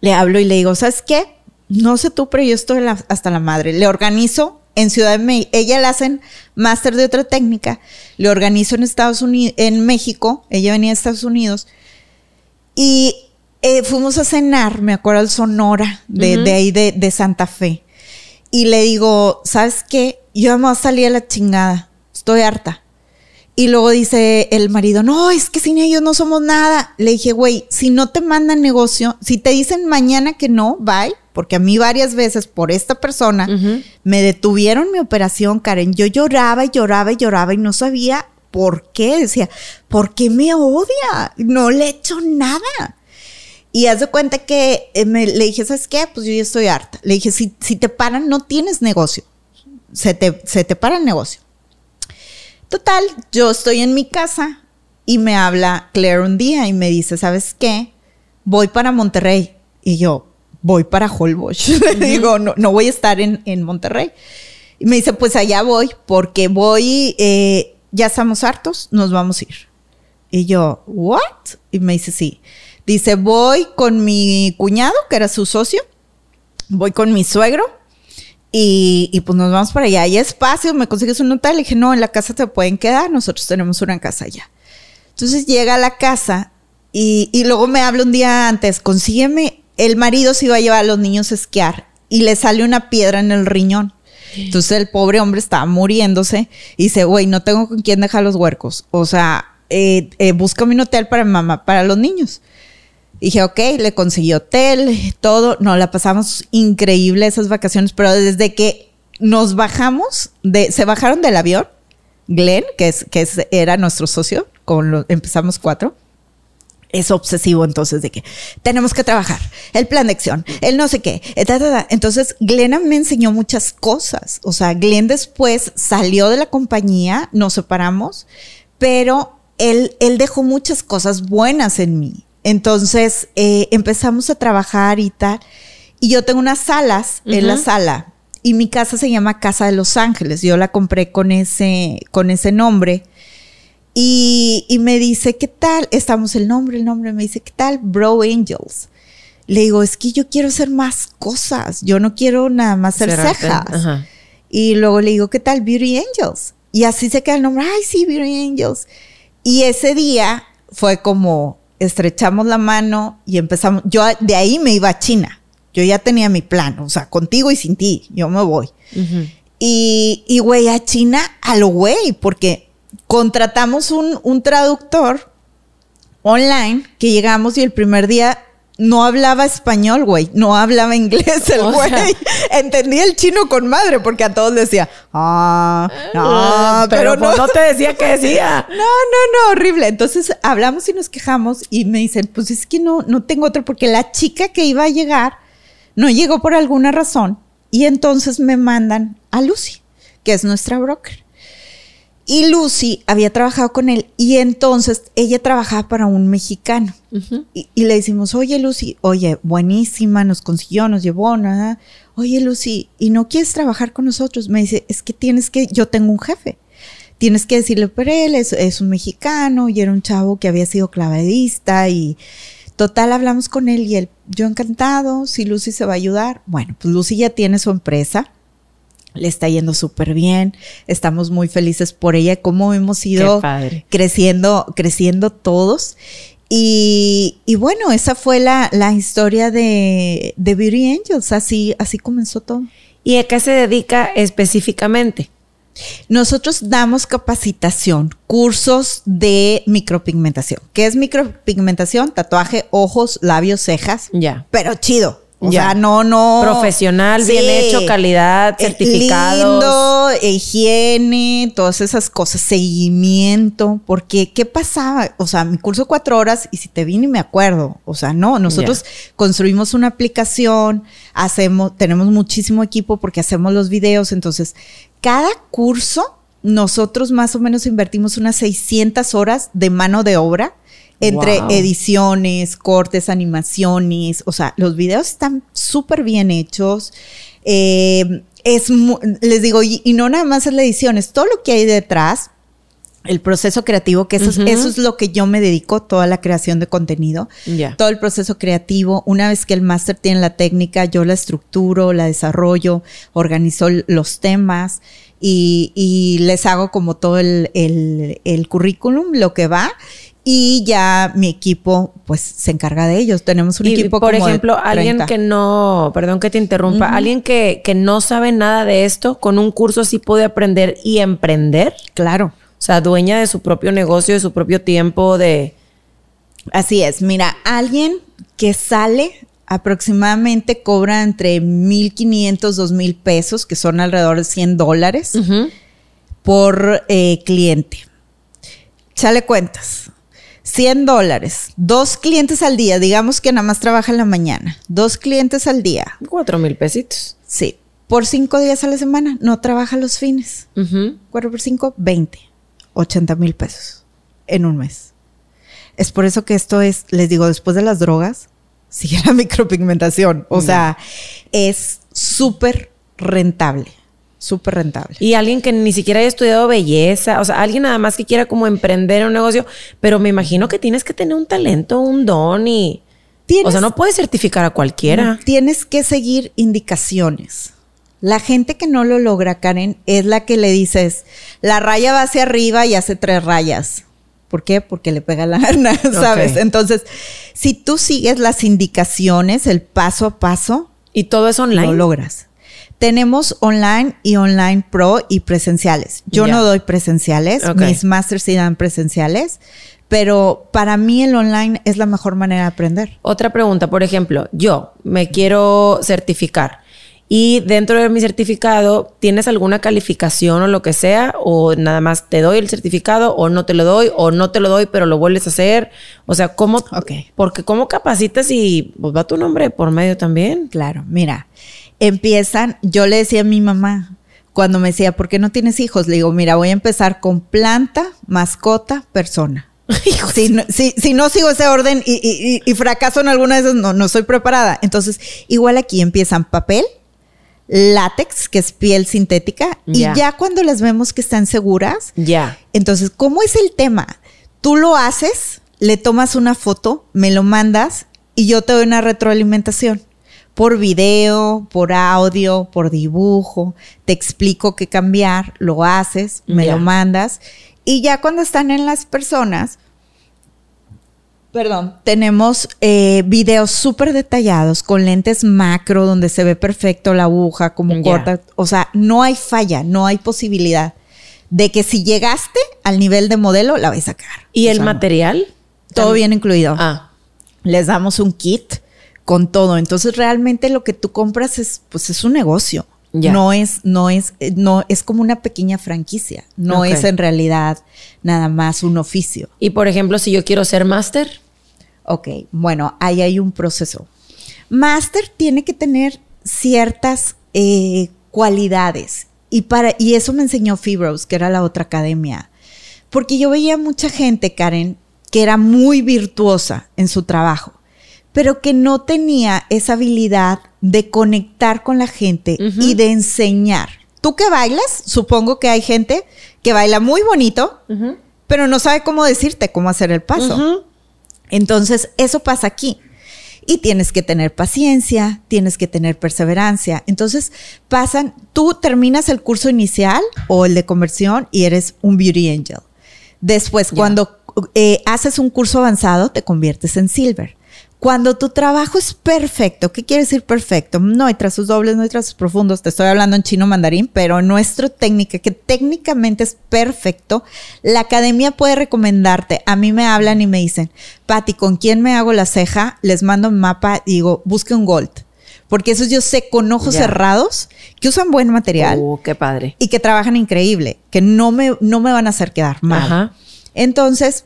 le hablo y le digo, ¿sabes qué? No sé tú, pero yo estoy hasta la madre. Le organizo en Ciudad de México, ella le hacen máster de otra técnica, le organizo en Estados Unidos, en México, ella venía de Estados Unidos, y eh, fuimos a cenar, me acuerdo, al Sonora, de, ahí de, de Santa Fe. Y le digo, ¿sabes qué? Yo me voy a salir a la chingada. Estoy harta. Y luego dice el marido, no, es que sin ellos no somos nada. Le dije, güey, si no te mandan negocio, si te dicen mañana que no, bye, porque a mí varias veces por esta persona me detuvieron mi operación, Karen. Yo lloraba y lloraba y lloraba y no sabía por qué. Decía, ¿por qué me odia? No le he hecho nada. Y haz de cuenta que eh, me, le dije, ¿sabes qué? Pues yo ya estoy harta. Le dije, si, si te paran, no tienes negocio. Se te, se te para el negocio. Total, yo estoy en mi casa y me habla Claire un día y me dice, ¿sabes qué? Voy para Monterrey. Y yo, voy para Holbox. Le digo, no, no voy a estar en, en, Monterrey. Y me dice, pues allá voy, porque voy, eh, ya estamos hartos, nos vamos a ir. Y yo, ¿what? Y me dice, sí. Dice, voy con mi cuñado, que era su socio, voy con mi suegro y, pues nos vamos para allá. Hay espacio, me consigues un hotel. Le dije, no, en la casa te pueden quedar, nosotros tenemos una casa allá. Entonces llega a la casa y, y luego me habla un día antes, consígueme, el marido se iba a llevar a los niños a esquiar y le sale una piedra en el riñón. Entonces el pobre hombre estaba muriéndose y dice, güey, no tengo con quién dejar los huercos. O sea, eh, eh, un hotel para mamá, para los niños. Dije, ok, le conseguí hotel, todo. No, la pasamos increíble esas vacaciones, pero desde que nos bajamos, de, se bajaron del avión, Glenn, que, es, que era nuestro socio, empezamos cuatro, es obsesivo entonces de que tenemos que trabajar, el plan de acción, el no sé qué, entonces Glenn me enseñó muchas cosas, o sea, Glenn después salió de la compañía, nos separamos, pero él, él dejó muchas cosas buenas en mí, entonces eh, empezamos a trabajar y tal. Y yo tengo unas salas en la sala. Y mi casa se llama Casa de Los Ángeles. Yo la compré con ese, con ese nombre. Y, me dice, ¿qué tal? Estamos el nombre, el nombre. Me dice, ¿qué tal? Bro Angels. Le digo, es que yo quiero hacer más cosas. Yo no quiero nada más hacer cejas. Y luego le digo, ¿qué tal? Beauty Angels. Y así se queda el nombre. Ay, sí, Beauty Angels. Y ese día fue como, estrechamos la mano y empezamos. Yo de ahí me iba a China. Yo ya tenía mi plan, o sea, contigo y sin ti, yo me voy. Y, y, güey, a China a lo güey, porque contratamos un, un traductor online que llegamos y el primer día no hablaba español, güey, no hablaba inglés el güey. Entendía el chino con madre porque a todos decía, ah, no, ah, pero, no. no te decía qué decía. No, no, no, horrible. Entonces hablamos y nos quejamos y me dicen, pues es que no, no tengo otro porque la chica que iba a llegar no llegó por alguna razón y entonces me mandan a Lucy, que es nuestra broker. Y Lucy había trabajado con él y entonces ella trabajaba para un mexicano. y, le decimos, oye Lucy, oye, buenísima, nos consiguió, nos llevó, nada. Oye Lucy, ¿y no quieres trabajar con nosotros? Me dice, es que tienes que, yo tengo un jefe. Tienes que decirle, pero él es, es un mexicano y era un chavo que había sido clavadista y total hablamos con él y él, yo encantado, si Lucy se va a ayudar. Bueno, pues Lucy ya tiene su empresa le está yendo súper bien, estamos muy felices por ella, cómo hemos ido creciendo, creciendo todos. Y, bueno, esa fue la, historia de, de, Beauty Angels, así, así comenzó todo. ¿Y a qué se dedica específicamente? Nosotros damos capacitación, cursos de micropigmentación. ¿Qué es micropigmentación? Tatuaje, ojos, labios, cejas. Ya. Pero chido. O ya. sea, no, no. Profesional, bien hecho, calidad, eh, certificados. Lindo, higiene, todas esas cosas, seguimiento. Porque, ¿qué pasaba? O sea, mi curso cuatro horas y si te vine me acuerdo. O sea, no, nosotros construimos una aplicación, hacemos, tenemos muchísimo equipo porque hacemos los videos. Entonces, cada curso, nosotros más o menos invertimos unas 600 horas de mano de obra entre ediciones, cortes, animaciones, o sea, los videos están súper bien hechos. Eh, es, les digo, y, no nada más es la edición, es todo lo que hay detrás, el proceso creativo, que eso, es, eso es lo que yo me dedico, toda la creación de contenido, todo el proceso creativo. Una vez que el máster tiene la técnica, yo la estructuro, la desarrollo, organizo los temas y, les hago como todo el, el currículum, lo que va y ya mi equipo pues se encarga de ellos. Tenemos un Y, equipo por como de ejemplo, alguien 30. que no, perdón que te interrumpa, alguien que, que no sabe nada de esto, con un curso sí puede aprender y emprender. Claro. O sea, dueña de su propio negocio, de su propio tiempo, de... Así es. Mira, alguien que sale aproximadamente cobra entre 1.500, 2.000 pesos, que son alrededor de 100 dólares por eh, cliente. Chale cuentas. 100 dólares. Dos clientes al día. Digamos que nada más trabaja en la mañana. Dos clientes al día. Cuatro mil pesitos. Sí. Por cinco días a la semana. No trabaja los fines. 4 por 5, 20. 80 mil pesos en un mes. Es por eso que esto es, les digo, después de las drogas, sigue la micropigmentación. O sea, es súper rentable. Súper rentable. Y alguien que ni siquiera haya estudiado belleza, o sea, alguien nada más que quiera como emprender un negocio, pero me imagino que tienes que tener un talento, un don y... Tienes- O sea, no puedes certificar a cualquiera. Tienes que seguir indicaciones. La gente que no lo logra, Karen, es la que le dices, la raya va hacia arriba y hace tres rayas. ¿Por qué? Porque le pega la arna, ¿sabes? Entonces, si tú sigues las indicaciones, el paso a paso, Y todo es online. lo logras. Tenemos online y online pro y presenciales. Yo no doy presenciales, mis masters sí dan presenciales, pero para mí el online es la mejor manera de aprender. Otra pregunta, por ejemplo, yo me quiero certificar y dentro de mi certificado, ¿tienes alguna calificación o lo que sea? ¿O nada más te doy el certificado o no te lo doy o no te lo doy pero lo vuelves a hacer? O sea, ¿cómo? Ok. Porque ¿cómo capacitas y pues, va tu nombre por medio también? Claro, mira, empiezan, yo le decía a mi mamá, cuando me decía, ¿por qué no tienes hijos? Le digo, mira, voy a empezar con planta, mascota, persona. Si no, si, si no sigo ese orden y, y- y- fracaso en alguna de esas, no, no estoy preparada. Entonces, igual aquí empiezan papel, látex, que es piel sintética, y ya cuando las vemos que están seguras, Ya. entonces, ¿cómo es el tema? Tú lo haces, le tomas una foto, me lo mandas y yo te doy una retroalimentación. Por video, por audio, por dibujo, te explico qué cambiar, lo haces, me lo mandas. Y ya cuando están en las personas, perdón, tenemos eh, videos súper detallados con lentes macro donde se ve perfecto la aguja, como Ya. corta. O sea, no hay falla, no hay posibilidad de que si llegaste al nivel de modelo, la vais a sacar. ¿Y el material? Todo bien incluido. Ah, Les damos un kit con todo. Entonces, realmente lo que tú compras es, pues, es un negocio. Ya. No es, no es, eh, no, es como una pequeña franquicia. No es en realidad nada más un oficio. y por ejemplo, si yo quiero ser máster, Ok, bueno, ahí hay un proceso. Master tiene que tener ciertas eh, cualidades y, para, y eso me enseñó Fibros, que era la otra academia. Porque yo veía mucha gente, Karen, que era muy virtuosa en su trabajo, pero que no tenía esa habilidad de conectar con la gente y de enseñar. Tú que bailas, supongo que hay gente que baila muy bonito, pero no sabe cómo decirte cómo hacer el paso. Entonces, eso pasa aquí. Y tienes que tener paciencia, tienes que tener perseverancia. Entonces, pasan, tú terminas el curso inicial o el de conversión y eres un beauty angel. Después, cuando eh, haces un curso avanzado, te conviertes en silver. Cuando tu trabajo es perfecto, ¿qué quiere decir perfecto? No hay trazos dobles, no hay trazos profundos, te estoy hablando en chino mandarín, pero nuestra técnica, que técnicamente es perfecto, la academia puede recomendarte. A mí me hablan y me dicen, Patti, ¿con quién me hago la ceja? Les mando un mapa y digo, busque un gold. Porque esos yo sé con ojos Ya. cerrados que usan buen material Uh, qué padre. y que trabajan increíble, que no me, no me van a hacer quedar mal. Ajá. Entonces,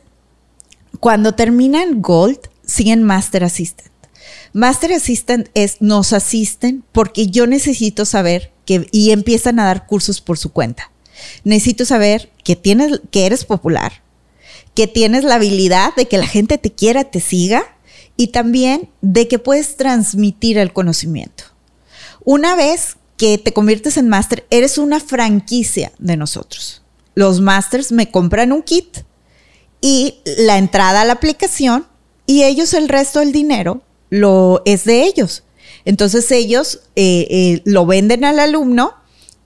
cuando terminan Gold, siguen Master Assistant. Master Assistant es nos asisten porque yo necesito saber que y empiezan a dar cursos por su cuenta. Necesito saber que tienes que eres popular, que tienes la habilidad de que la gente te quiera, te siga y también de que puedes transmitir el conocimiento. Una vez que te conviertes en máster, eres una franquicia de nosotros. Los masters me compran un kit y la entrada a la aplicación y ellos el resto del dinero lo es de ellos. Entonces ellos eh, eh, lo venden al alumno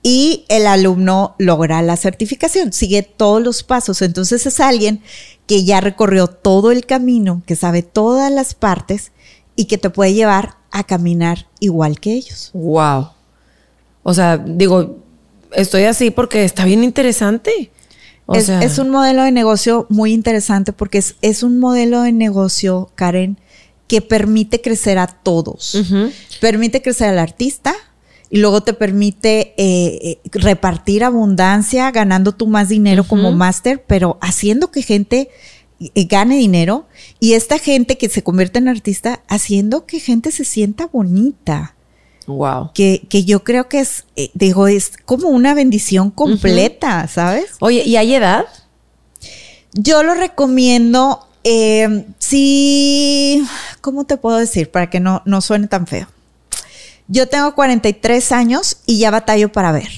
y el alumno logra la certificación, sigue todos los pasos. Entonces es alguien que ya recorrió todo el camino, que sabe todas las partes y que te puede llevar a caminar igual que ellos. Wow. O sea, digo, estoy así porque está bien interesante. Es, un modelo de negocio muy interesante porque es, es un modelo de negocio, Karen, que permite crecer a todos. Permite crecer al artista, y luego te permite eh, eh, repartir abundancia, ganando tú más dinero como máster, pero haciendo que gente eh, gane dinero y esta gente que se convierte en artista haciendo que gente se sienta bonita. Wow. Que, que yo creo que es, digo, es como una bendición completa, ¿sabes? Oye, ¿y hay edad? Yo lo recomiendo, eh, sí, ¿cómo te puedo decir? Para que no, no suene tan feo. Yo tengo 43 años y ya batallo para ver.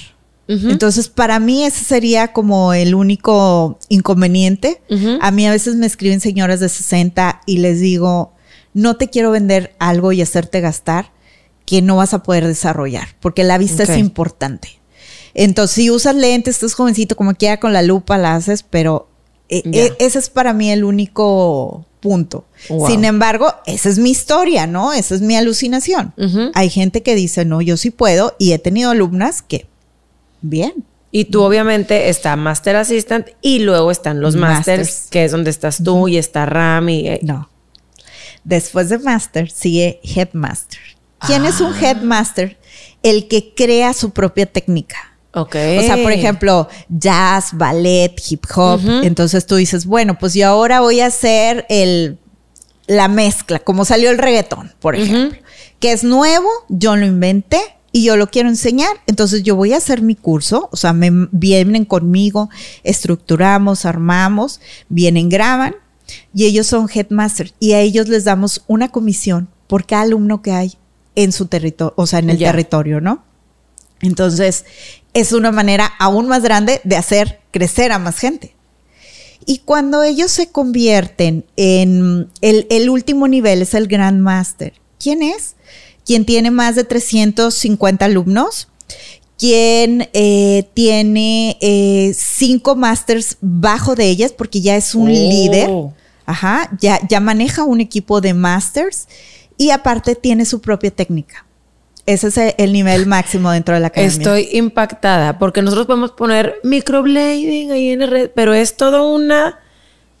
Entonces, para mí ese sería como el único inconveniente. A mí a veces me escriben señoras de 60 y les digo, no te quiero vender algo y hacerte gastar que no vas a poder desarrollar, porque la vista es importante. Entonces, si usas lentes, estás jovencito, como quiera con la lupa la haces, pero eh, eh, ese es para mí el único punto. Sin embargo, esa es mi historia, ¿no? Esa es mi alucinación. Hay gente que dice, no, yo sí puedo y he tenido alumnas que, bien. Y tú obviamente está Master Assistant y luego están los Masters, que es donde estás tú y está Ram y... Eh, no. Después de Master sigue Headmaster. ¿Quién es un ah. Headmaster? El que crea su propia técnica. Ok. O sea, por ejemplo, jazz, ballet, hip hop. Entonces tú dices, bueno, pues yo ahora voy a hacer el, la mezcla, como salió el reggaetón, por ejemplo, que es nuevo, yo lo inventé y yo lo quiero enseñar. Entonces yo voy a hacer mi curso, o sea, me vienen conmigo, estructuramos, armamos, vienen, graban y ellos son headmaster y a ellos les damos una comisión por cada alumno que hay en su territorio, o sea, en el territorio, ¿no? Entonces, es una manera aún más grande de hacer crecer a más gente. Y cuando ellos se convierten en el, último nivel, es el Grand Master. ¿Quién es? Quien tiene más de 350 alumnos, quien eh, tiene eh, cinco masters bajo de ellas, porque ya es un oh. líder. Ajá, ya, ya maneja un equipo de masters y aparte tiene su propia técnica. Ese es el nivel máximo dentro de la academia. Estoy impactada porque nosotros podemos poner microblading ahí en el red, pero es todo un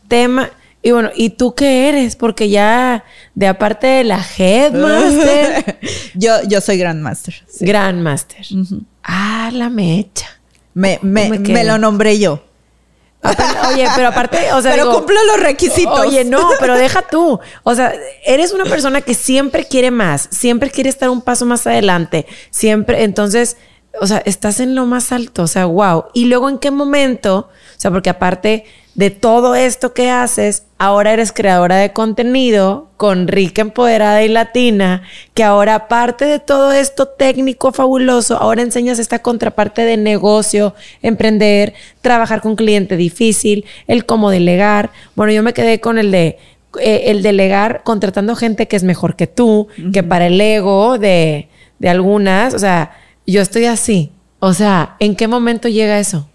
tema. Y bueno, ¿y tú qué eres? Porque ya, de aparte de la Headmaster. yo, yo soy Grandmaster. Grandmaster. Ah, la mecha. Me, me lo nombré yo. Oye, pero aparte, o sea, pero cumplo los requisitos. Oye, no, pero deja tú. O sea, eres una persona que siempre quiere más, siempre quiere estar un paso más adelante, siempre, entonces, o sea, estás en lo más alto, o sea, wow. Y luego, ¿en qué momento? O sea, porque aparte de todo esto que haces, ahora eres creadora de contenido con rica, empoderada y latina, que ahora aparte de todo esto técnico fabuloso, ahora enseñas esta contraparte de negocio, emprender, trabajar con cliente difícil, el cómo delegar. Bueno, yo me quedé con el de eh, el delegar contratando gente que es mejor que tú, que para el ego de, de algunas, o sea, yo estoy así. O sea, ¿en qué momento llega eso?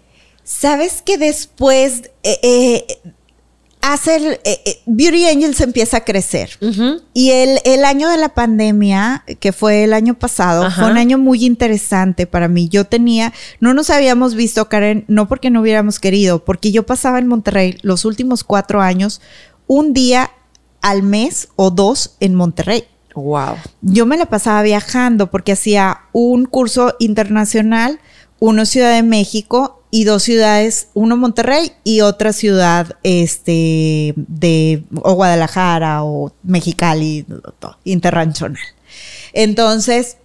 Sabes que después eh, eh, hace eh, Beauty Angels empieza a crecer. Y el, el, año de la pandemia, que fue el año pasado, fue un año muy interesante para mí. Yo tenía, no nos habíamos visto, Karen, no porque no hubiéramos querido, porque yo pasaba en Monterrey los últimos cuatro años, un día al mes o dos en Monterrey. Wow. Yo me la pasaba viajando porque hacía un curso internacional, uno Ciudad de México y dos ciudades, uno Monterrey y otra ciudad este de o Guadalajara o Mexicali internacional. Entonces,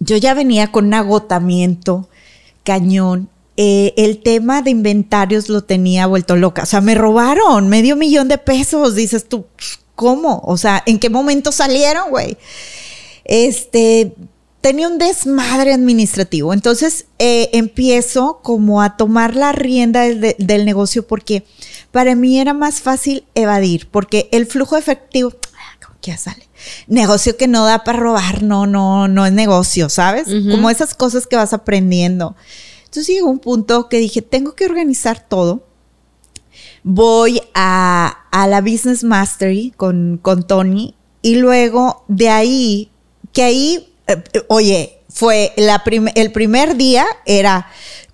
yo ya venía con un agotamiento cañón. Eh, el tema de inventarios lo tenía vuelto loca. O sea, me robaron medio millón de pesos. Dices tú, ¿cómo? O sea, ¿en qué momento salieron, güey? Este, tenía un desmadre administrativo. Entonces eh, empiezo como a tomar la rienda del, negocio porque para mí era más fácil evadir, porque el flujo efectivo, que ya sale. Negocio que no da para robar, no, no, no es negocio, ¿sabes? Como esas cosas que vas aprendiendo. Entonces llegó un punto que dije, tengo que organizar todo. Voy a, la Business Mastery con, con Tony y luego de ahí, que ahí, oye, fue el primer día era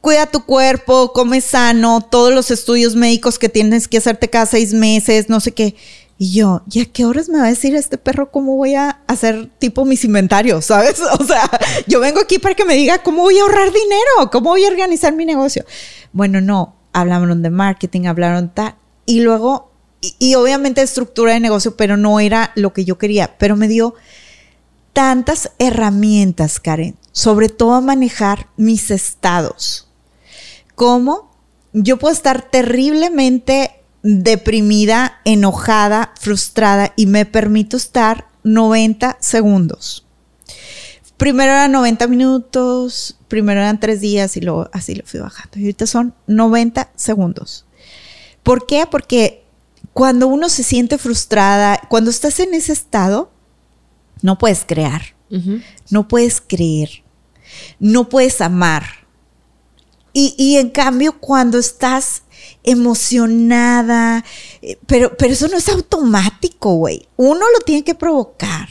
cuida tu cuerpo, come sano, todos los estudios médicos que tienes que hacerte cada seis meses, no sé qué. Y yo, ¿y a qué horas me va a decir este perro cómo voy a hacer tipo mis inventarios? ¿Sabes? O sea, yo vengo aquí para que me diga cómo voy a ahorrar dinero, cómo voy a organizar mi negocio. Bueno, no, hablaron de marketing, hablaron tal. Y luego, y, y obviamente estructura de negocio, pero no era lo que yo quería. Pero me dio tantas herramientas, Karen, sobre todo a manejar mis estados. ¿Cómo? Yo puedo estar terriblemente deprimida, enojada, frustrada y me permito estar 90 segundos. Primero eran 90 minutos, primero eran tres días y luego así lo fui bajando. Y ahorita son 90 segundos. ¿Por qué? Porque cuando uno se siente frustrada, cuando estás en ese estado, no puedes crear, no puedes creer, no puedes amar. Y, y en cambio, cuando estás emocionada, eh, pero, pero eso no es automático, güey. Uno lo tiene que provocar.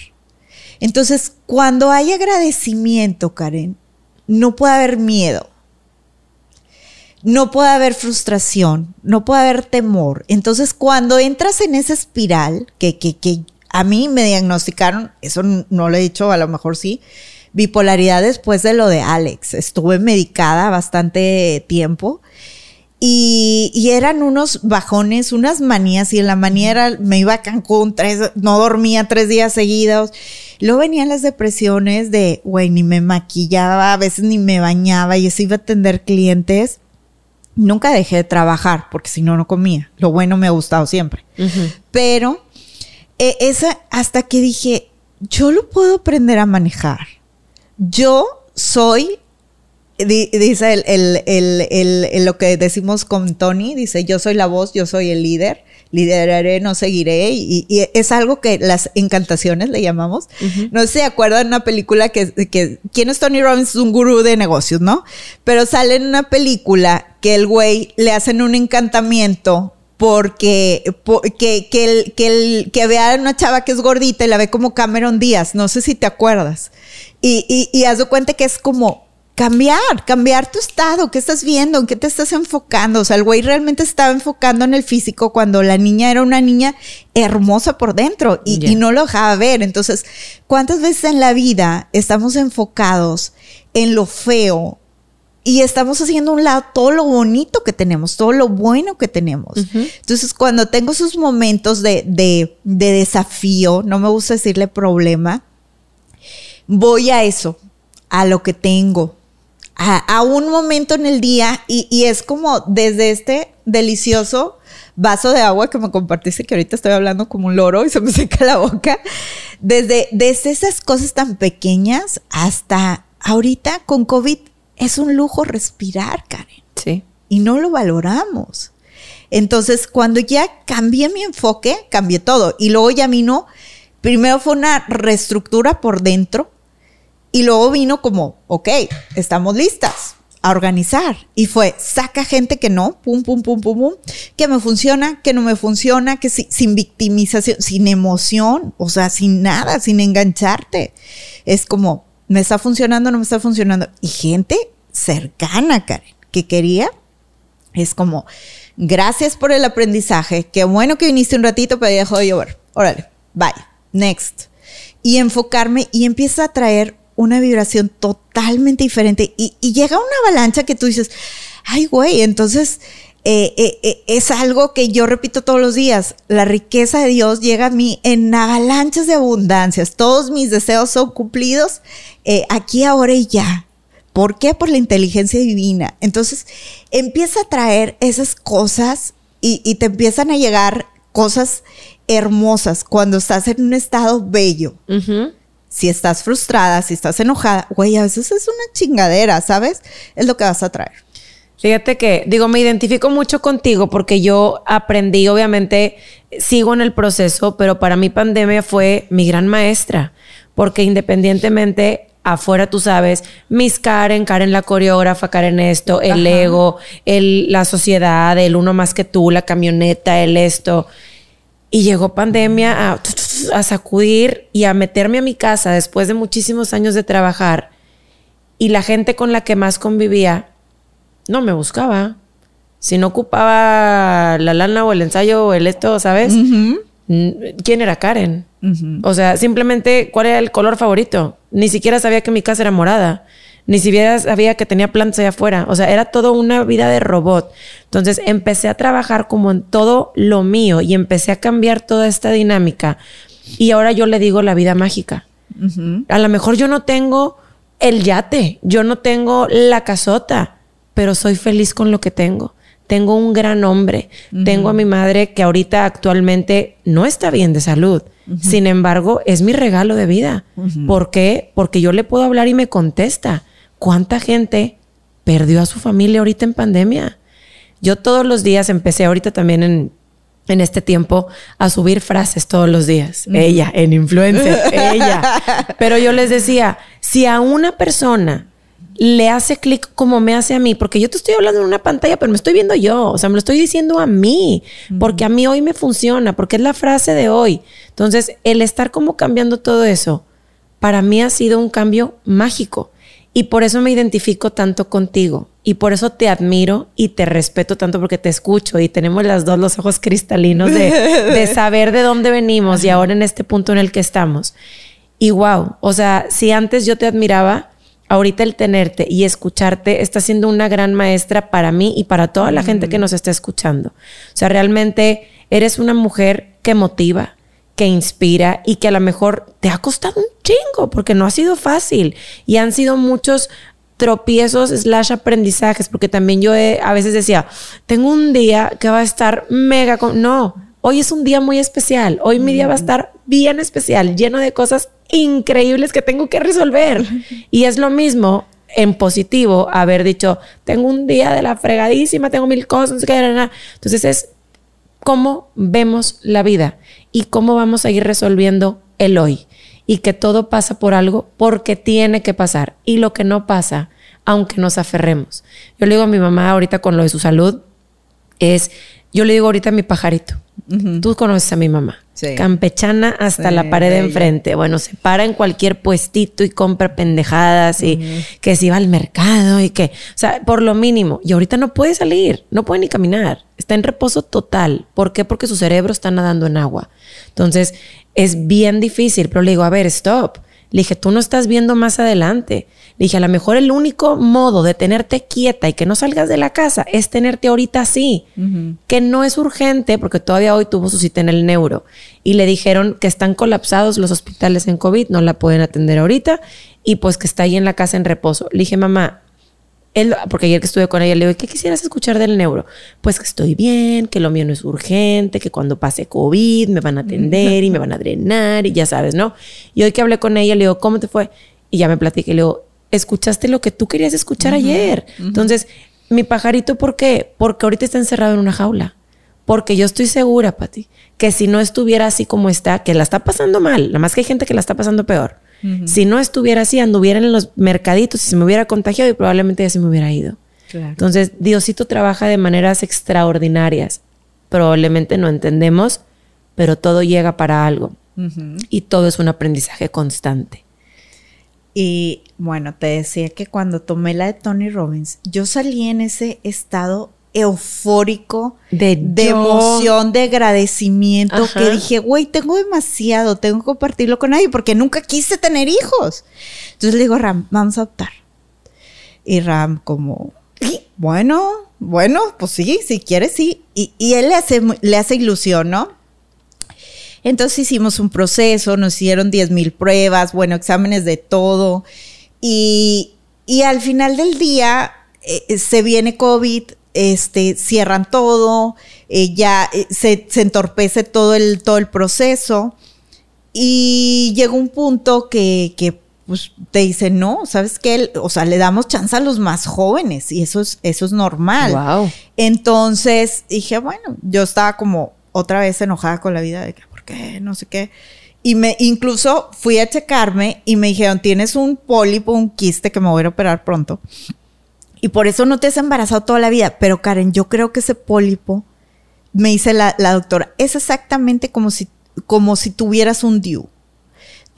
Entonces, cuando hay agradecimiento, Karen, no puede haber miedo. No puede haber frustración, no puede haber temor. Entonces, cuando entras en esa espiral, que, que, que a mí me diagnosticaron, eso no lo he dicho, a lo mejor sí, bipolaridad después de lo de Alex. Estuve medicada bastante tiempo y, eran unos bajones, unas manías, y en la manía era, me iba a Cancún, tres, no dormía tres días seguidos. Luego venían las depresiones de, güey, ni me maquillaba, a veces ni me bañaba, y eso iba a atender clientes. Nunca dejé de trabajar, porque si no, no comía. Lo bueno me ha gustado siempre. Pero eh, esa, hasta que dije, yo lo puedo aprender a manejar. Yo soy dice el, lo que decimos con Tony, dice, yo soy la voz, yo soy el líder, lideraré, no seguiré, y, es algo que las encantaciones le llamamos. No sé si se acuerdan una película que, que, ¿quién es Tony Robbins? Es un gurú de negocios, ¿no? Pero sale en una película que el güey le hacen un encantamiento porque que, que, el, que, el, que vea a una chava que es gordita y la ve como Cameron Díaz, no sé si te acuerdas. Y, y, y haz de cuenta que es como cambiar, cambiar tu estado, qué estás viendo, en qué te estás enfocando. O sea, el güey realmente estaba enfocando en el físico cuando la niña era una niña hermosa por dentro y, no lo dejaba ver. Entonces, ¿cuántas veces en la vida estamos enfocados en lo feo? Y estamos haciendo a un lado todo lo bonito que tenemos, todo lo bueno que tenemos. Entonces, cuando tengo esos momentos de, de, de desafío, no me gusta decirle problema, voy a eso, a lo que tengo, a, un momento en el día y, es como desde este delicioso vaso de agua que me compartiste, que ahorita estoy hablando como un loro y se me seca la boca, desde, desde esas cosas tan pequeñas hasta ahorita con COVID es un lujo respirar, Karen. Sí. Y no lo valoramos. Entonces, cuando ya cambié mi enfoque, cambié todo. Y luego ya vino, primero fue una reestructura por dentro, y luego vino como, ok, estamos listas a organizar. Y fue, saca gente que no, pum, pum, pum, pum, pum, que me funciona, que no me funciona, que sin victimización, sin emoción, o sea, sin nada, sin engancharte. Es como, me está funcionando, no me está funcionando. Y gente cercana, Karen, que quería, es como, gracias por el aprendizaje, qué bueno que viniste un ratito, pero ya dejó de llover. Órale, bye, next. Y enfocarme y empieza a traer una vibración totalmente diferente y, llega una avalancha que tú dices, ay, güey, entonces eh, eh, eh, es algo que yo repito todos los días, la riqueza de Dios llega a mí en avalanchas de abundancias, todos mis deseos son cumplidos aquí, ahora y ya. ¿Por qué? Por la inteligencia divina. Entonces empieza a traer esas cosas y, te empiezan a llegar cosas hermosas cuando estás en un estado bello si estás frustrada, si estás enojada, güey, a veces es una chingadera, ¿sabes? Es lo que vas a traer. Fíjate que, digo, me identifico mucho contigo porque yo aprendí, obviamente, sigo en el proceso, pero para mí pandemia fue mi gran maestra, porque independientemente afuera tú sabes, Miss Karen, Karen la coreógrafa, Karen esto, el ego, el, la sociedad, el uno más que tú, la camioneta, el esto. Y llegó pandemia a, a sacudir y a meterme a mi casa después de muchísimos años de trabajar. Y la gente con la que más convivía no me buscaba. Si no ocupaba la lana o el ensayo o el esto, ¿sabes? ¿Quién era Karen? O sea, simplemente, ¿cuál era el color favorito? Ni siquiera sabía que mi casa era morada. Ni siquiera sabía que tenía plantas allá afuera. O sea, era todo una vida de robot. Entonces empecé a trabajar como en todo lo mío y empecé a cambiar toda esta dinámica. Y ahora yo le digo la vida mágica. A lo mejor yo no tengo el yate, yo no tengo la casota, pero soy feliz con lo que tengo tengo un gran hombre, tengo a mi madre que ahorita actualmente no está bien de salud. Sin embargo, es mi regalo de vida. ¿Por qué? Porque yo le puedo hablar y me contesta. ¿Cuánta gente perdió a su familia ahorita en pandemia? Yo todos los días empecé ahorita también en, en este tiempo a subir frases todos los días. Ella, en influencer, ella. Pero yo les decía, si a una persona le hace clic como me hace a mí, porque yo te estoy hablando en una pantalla, pero me estoy viendo yo, o sea, me lo estoy diciendo a mí, porque a mí hoy me funciona, porque es la frase de hoy. Entonces, el estar como cambiando todo eso, para mí ha sido un cambio mágico y por eso me identifico tanto contigo y por eso te admiro y te respeto tanto porque te escucho y tenemos las dos los ojos cristalinos de, de saber de dónde venimos y ahora en este punto en el que estamos. Y wow, o sea, si antes yo te admiraba, ahorita el tenerte y escucharte está siendo una gran maestra para mí y para toda la gente que nos está escuchando. O sea, realmente eres una mujer que motiva, que inspira y que a lo mejor te ha costado un chingo porque no ha sido fácil y han sido muchos tropiezos slash aprendizajes porque también yo a veces decía tengo un día que va a estar mega con no hoy es un día muy especial. Hoy mi día va a estar bien especial lleno de cosas increíbles que tengo que resolver. Y es lo mismo en positivo haber dicho, tengo un día de la fregadísima, tengo mil cosas, entonces es cómo vemos la vida y cómo vamos a ir resolviendo el hoy. Y que todo pasa por algo porque tiene que pasar. Y lo que no pasa, aunque nos aferremos. Yo le digo a mi mamá ahorita con lo de su salud, es, yo le digo ahorita a mi pajarito, Tú conoces a mi mamá. Campechana hasta la pared de enfrente. Bueno, se para en cualquier puestito y compra pendejadas y que se iba al mercado y que, o sea, por lo mínimo. Y ahorita no puede salir, no puede ni caminar. Está en reposo total. ¿Por qué? Porque su cerebro está nadando en agua. Entonces, es bien difícil, pero le digo, a ver, stop. Le dije, tú no estás viendo más adelante. Le dije, a lo mejor el único modo de tenerte quieta y que no salgas de la casa es tenerte ahorita así, que no es urgente porque todavía hoy tuvo su cita en el neuro y le dijeron que están colapsados los hospitales en COVID, no la pueden atender ahorita y pues que está ahí en la casa en reposo. Le dije, mamá, él, porque ayer que estuve con ella, le digo, ¿qué quisieras escuchar del neuro? Pues que estoy bien, que lo mío no es urgente, que cuando pase COVID me van a atender y me van a drenar y ya sabes, ¿no? Y hoy que hablé con ella, le digo, ¿cómo te fue? Y ya me platiqué, le digo, escuchaste lo que tú querías escuchar ayer. Entonces, mi pajarito, ¿por qué? Porque ahorita está encerrado en una jaula. Porque yo estoy segura, Pati, que si no estuviera así como está, que la está pasando mal, nada más que hay gente que la está pasando peor si no estuviera así, anduviera en los mercaditos y se me hubiera contagiado y probablemente ya se me hubiera ido. Entonces, Diosito trabaja de maneras extraordinarias. Probablemente no entendemos, pero todo llega para algo. Y todo es un aprendizaje constante. Y bueno, te decía que cuando tomé la de Tony Robbins, yo salí en ese estado eufórico de, emoción, de agradecimiento, que dije, güey, tengo demasiado, tengo que compartirlo con nadie porque nunca quise tener hijos. Entonces le digo, Ram, vamos a optar. Y Ram como, bueno, bueno, pues sí, si quieres, sí. Y, él le hace, le hace ilusión, ¿no? Entonces hicimos un proceso, nos hicieron 10 mil pruebas, bueno, exámenes de todo. Y, al final del día eh, se viene COVID, este, cierran todo, eh, ya eh, se, entorpece todo el, todo el proceso y llega un punto que, que pues, te dice, no, ¿sabes qué? O sea, le damos chance a los más jóvenes y eso es, eso es normal. Entonces dije, bueno, yo estaba como otra vez enojada con la vida de que, ¿por qué? No sé qué. Y me, incluso fui a checarme y me dijeron, tienes un pólipo, un quiste que me voy a operar pronto. Y por eso no te has embarazado toda la vida. Pero Karen, yo creo que ese pólipo, me dice la, doctora, es exactamente como si, como si tuvieras un DIU.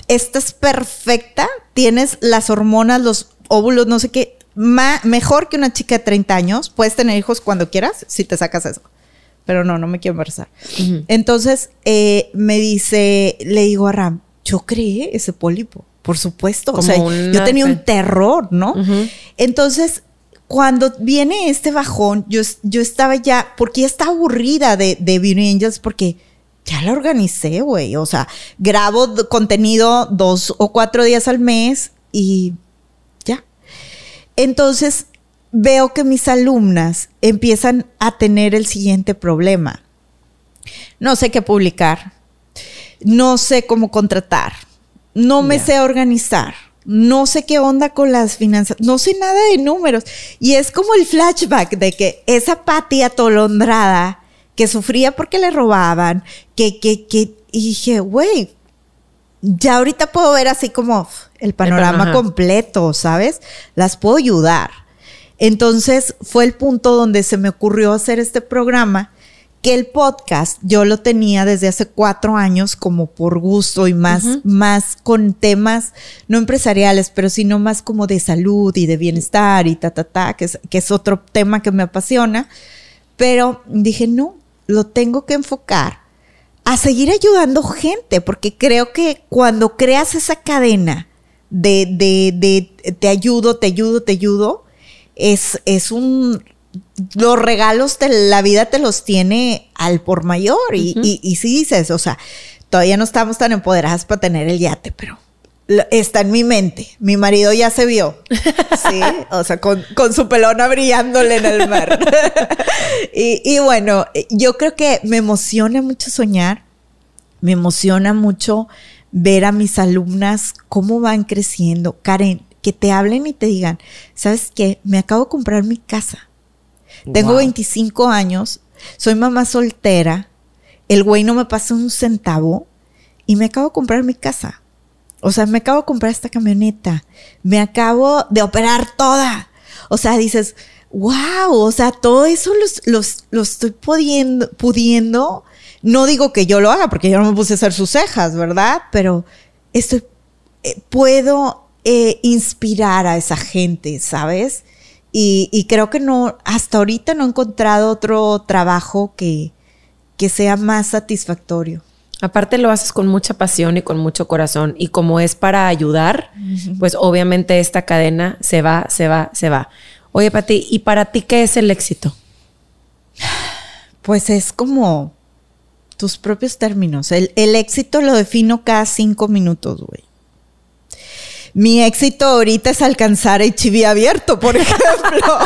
Estás perfecta, tienes las hormonas, los óvulos, no sé qué, mejor que una chica de 30 años. Puedes tener hijos cuando quieras si te sacas eso pero no, no me quiero embarazar. Entonces eh, me dice, le digo a Ram, yo creé ese pólipo, por supuesto. o sea, yo tenía un terror, ¿no? Entonces, cuando viene este bajón, yo, yo estaba ya, porque ya estaba aburrida de, de Beauty Angels, porque ya la organicé, güey. O sea, grabo contenido dos o cuatro días al mes y ya. Entonces, veo que mis alumnas empiezan a tener el siguiente problema. No sé qué publicar, no sé cómo contratar, no me sé organizar, no sé qué onda con las finanzas, no sé nada de números. Y es como el flashback de que esa Patti atolondrada que sufría porque le robaban, que, que, que, y dije, güey, ya ahorita puedo ver así como el panorama completo, ¿sabes? Las puedo ayudar. Entonces fue el punto donde se me ocurrió hacer este programa, que el podcast yo lo tenía desde hace cuatro años como por gusto y más, más con temas no empresariales, pero sino más como de salud y de bienestar y ta, ta, ta, que es, que es otro tema que me apasiona. Pero dije, no, lo tengo que enfocar a seguir ayudando gente, porque creo que cuando creas esa cadena de, de, de te ayudo, te ayudo, te ayudo, es, es un los regalos de la vida te los tiene al por mayor. Y, y, si dices, o sea, todavía no estamos tan empoderadas para tener el yate, pero está en mi mente. Mi marido ya se vio. Sí, o sea, con, su pelona brillándole en el mar. y, y bueno, yo creo que me emociona mucho soñar. Me emociona mucho ver a mis alumnas cómo van creciendo. Karen, que te hablen y te digan, ¿sabes qué? Me acabo de comprar mi casa. Tengo 25 años, soy mamá soltera, el güey no me pasa un centavo y me acabo de comprar mi casa. O sea, me acabo de comprar esta camioneta, me acabo de operar toda. O sea, dices, wow, o sea, todo eso lo estoy pudiendo, pudiendo. No digo que yo lo haga porque yo no me puse a hacer sus cejas, ¿verdad? Pero estoy, eh, puedo eh, inspirar a esa gente, ¿sabes? Y, creo que no, hasta ahorita no he encontrado otro trabajo que, que sea más satisfactorio. Aparte lo haces con mucha pasión y con mucho corazón y como es para ayudar, pues obviamente esta cadena se va, se va, se va. Oye, Pati, ¿y para ti qué es el éxito? Pues es como tus propios términos. El, el éxito lo defino cada cinco minutos, güey. Mi éxito ahorita es alcanzar HIV abierto, por ejemplo,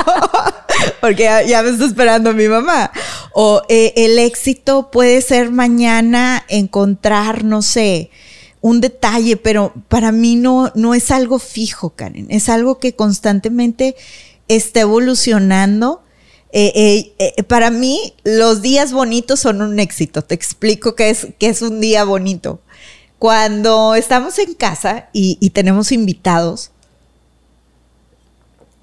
porque ya, me está esperando mi mamá. O eh, el éxito puede ser mañana encontrar, no sé, un detalle, pero para mí no, no es algo fijo, Karen. Es algo que constantemente está evolucionando. Eh, eh, para mí, los días bonitos son un éxito. Te explico qué es, qué es un día bonito. Cuando estamos en casa y, tenemos invitados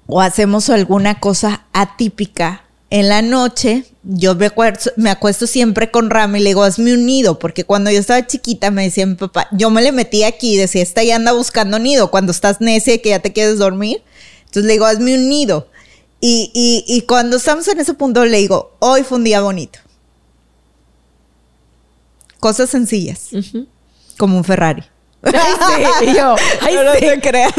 o hacemos alguna cosa atípica, en la noche yo me, acuesto, siempre con Rami y le digo, hazme un nido, porque cuando yo estaba chiquita me decía mi papá, yo me le metí aquí y decía, esta ya anda buscando nido, cuando estás necia y que ya te quieres dormir. Entonces le digo, hazme un nido. Y, cuando estamos en ese punto le digo, hoy fue un día bonito. Cosas sencillas como un Ferrari. sí, y yo, no te creas.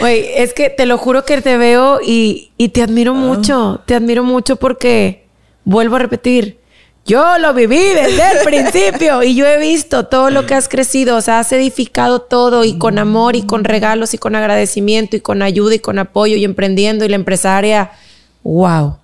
Güey, es que te lo juro que te veo y, te admiro ah. mucho. Te admiro mucho porque, vuelvo a repetir, yo lo viví desde el principio y yo he visto todo lo que has crecido. O sea, has edificado todo y con amor y con regalos y con agradecimiento y con ayuda y con apoyo y emprendiendo y la empresaria. ¡Wow!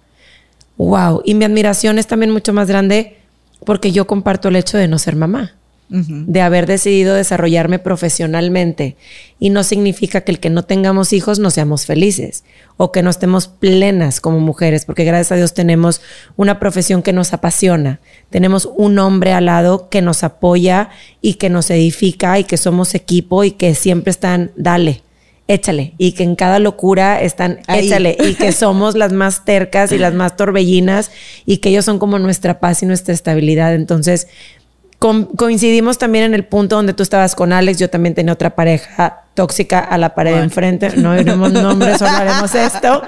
¡Wow! Y mi admiración es también mucho más grande porque yo comparto el hecho de no ser mamá. De haber decidido desarrollarme profesionalmente. Y no significa que el que no tengamos hijos no seamos felices o que no estemos plenas como mujeres, porque gracias a Dios tenemos una profesión que nos apasiona, tenemos un hombre al lado que nos apoya y que nos edifica y que somos equipo y que siempre están, dale, échale. Y que en cada locura están, échale. Y que somos las más tercas y las más torbellinas y que ellos son como nuestra paz y nuestra estabilidad. Entonces, coincidimos también en el punto donde tú estabas con Alex, yo también tenía otra pareja tóxica a la pared de enfrente, no diremos nombres, solo haremos esto,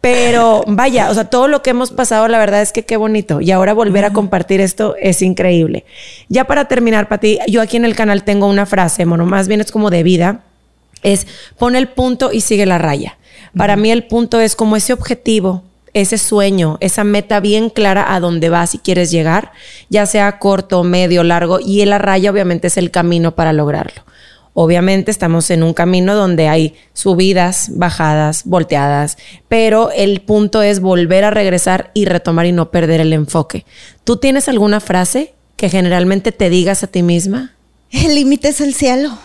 pero vaya, o sea, todo lo que hemos pasado, la verdad es que qué bonito, y ahora volver a compartir esto es increíble. Ya para terminar, Pati, yo aquí en el canal tengo una frase, bueno, más bien es como de vida, es pon el punto y sigue la raya. Para mí el punto es como ese objetivo ese sueño, esa meta bien clara a dónde vas y quieres llegar, ya sea corto, medio, largo, y la raya obviamente es el camino para lograrlo. Obviamente estamos en un camino donde hay subidas, bajadas, volteadas, pero el punto es volver a regresar y retomar y no perder el enfoque. ¿Tú tienes alguna frase que generalmente te digas a ti misma? El límite es el cielo.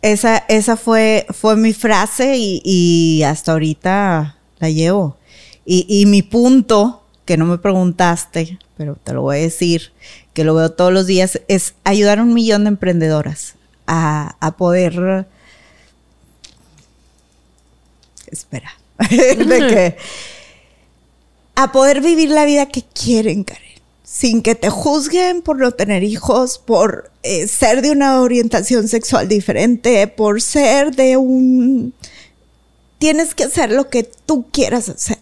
Esa, esa fue, fue mi frase y, y hasta ahorita la llevo. Y, mi punto, que no me preguntaste, pero te lo voy a decir, que lo veo todos los días, es ayudar a un millón de emprendedoras a, poder... Espera. a poder vivir la vida que quieren, Karen. Sin que te juzguen por no tener hijos, por eh, ser de una orientación sexual diferente, por ser de un... Tienes que hacer lo que tú quieras hacer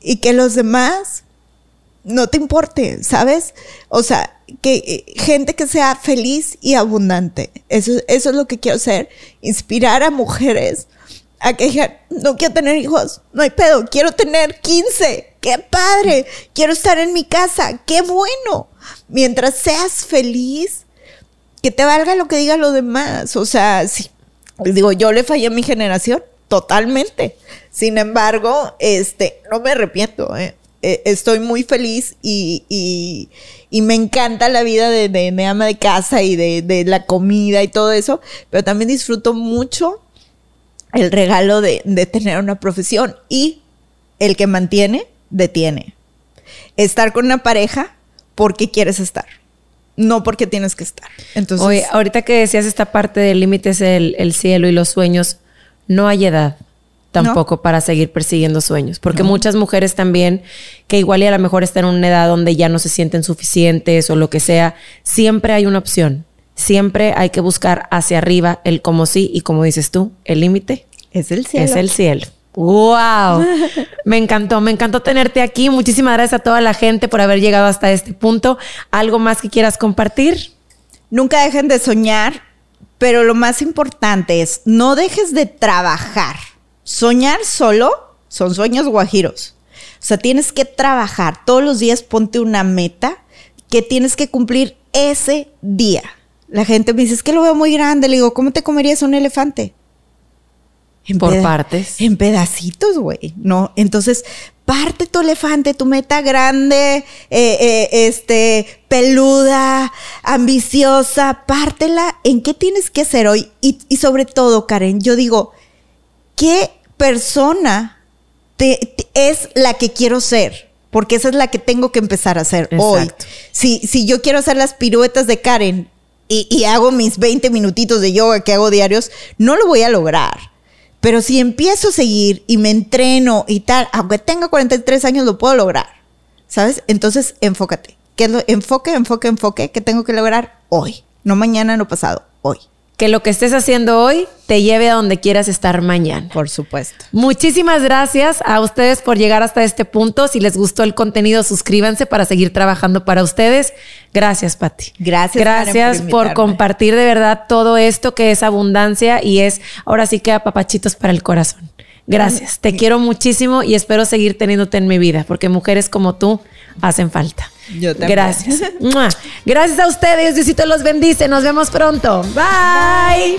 y que los demás no te importe, ¿sabes? O sea, que eh, gente que sea feliz y abundante. Eso, eso es lo que quiero hacer. Inspirar a mujeres a que digan, no quiero tener hijos, no hay pedo, quiero tener 15, qué padre, quiero estar en mi casa, qué bueno. Mientras seas feliz, que te valga lo que digan los demás. O sea, si, digo, yo le fallé a mi generación, totalmente. Sin embargo, este, no me arrepiento, ¿eh? Eh, estoy muy feliz y, me encanta la vida de, de, ama de casa y de, la comida y todo eso, pero también disfruto mucho el regalo de, tener una profesión y el que mantiene, detiene. Estar con una pareja porque quieres estar, no porque tienes que estar. Entonces, ahorita que decías esta parte del límite es el cielo y los sueños, no hay edad tampoco para seguir persiguiendo sueños. Porque muchas mujeres también, que igual y a lo mejor están en una edad donde ya no se sienten suficientes o lo que sea, siempre hay una opción. Siempre hay que buscar hacia arriba el como sí y como dices tú, el límite es el cielo. Es el cielo. ¡Wow! Me encantó, me encantó tenerte aquí. Muchísimas gracias a toda la gente por haber llegado hasta este punto. ¿Algo más que quieras compartir? Nunca dejen de soñar pero lo más importante es, no dejes de trabajar. Soñar solo son sueños guajiros. O sea, tienes que trabajar. Todos los días ponte una meta que tienes que cumplir ese día. La gente me dice, es que lo veo muy grande. Le digo, ¿cómo te comerías un elefante? Por partes. En pedacitos, güey. No, entonces parte tu elefante, tu meta grande, eh, eh, este, peluda, ambiciosa, pártela en qué tienes que hacer hoy. Y, sobre todo, Karen, yo digo, ¿qué persona es la que quiero ser? Porque esa es la que tengo que empezar a hacer hoy. Si, si yo quiero hacer las piruetas de Karen y, y hago mis 20 minutitos de yoga que hago diarios, no lo voy a lograr. Pero si empiezo a seguir y me entreno y tal, aunque tenga 43 años, lo puedo lograr. ¿Sabes? Entonces, enfócate. ¿Qué es lo? Enfoque, enfoque, enfoque. ¿Qué tengo que lograr hoy? No mañana, no pasado, hoy que lo que estés haciendo hoy te lleve a donde quieras estar mañana. Por supuesto. Muchísimas gracias a ustedes por llegar hasta este punto. Si les gustó el contenido, suscríbanse para seguir trabajando para ustedes. Gracias, Patti. Gracias. Gracias por, compartir de verdad todo esto que es abundancia y es ahora sí que papachitos para el corazón. Gracias. Te quiero muchísimo y espero seguir teniéndote en mi vida porque mujeres como tú hacen falta. Yo también. Gracias. Gracias a ustedes. Diosito los bendice. Nos vemos pronto. Bye.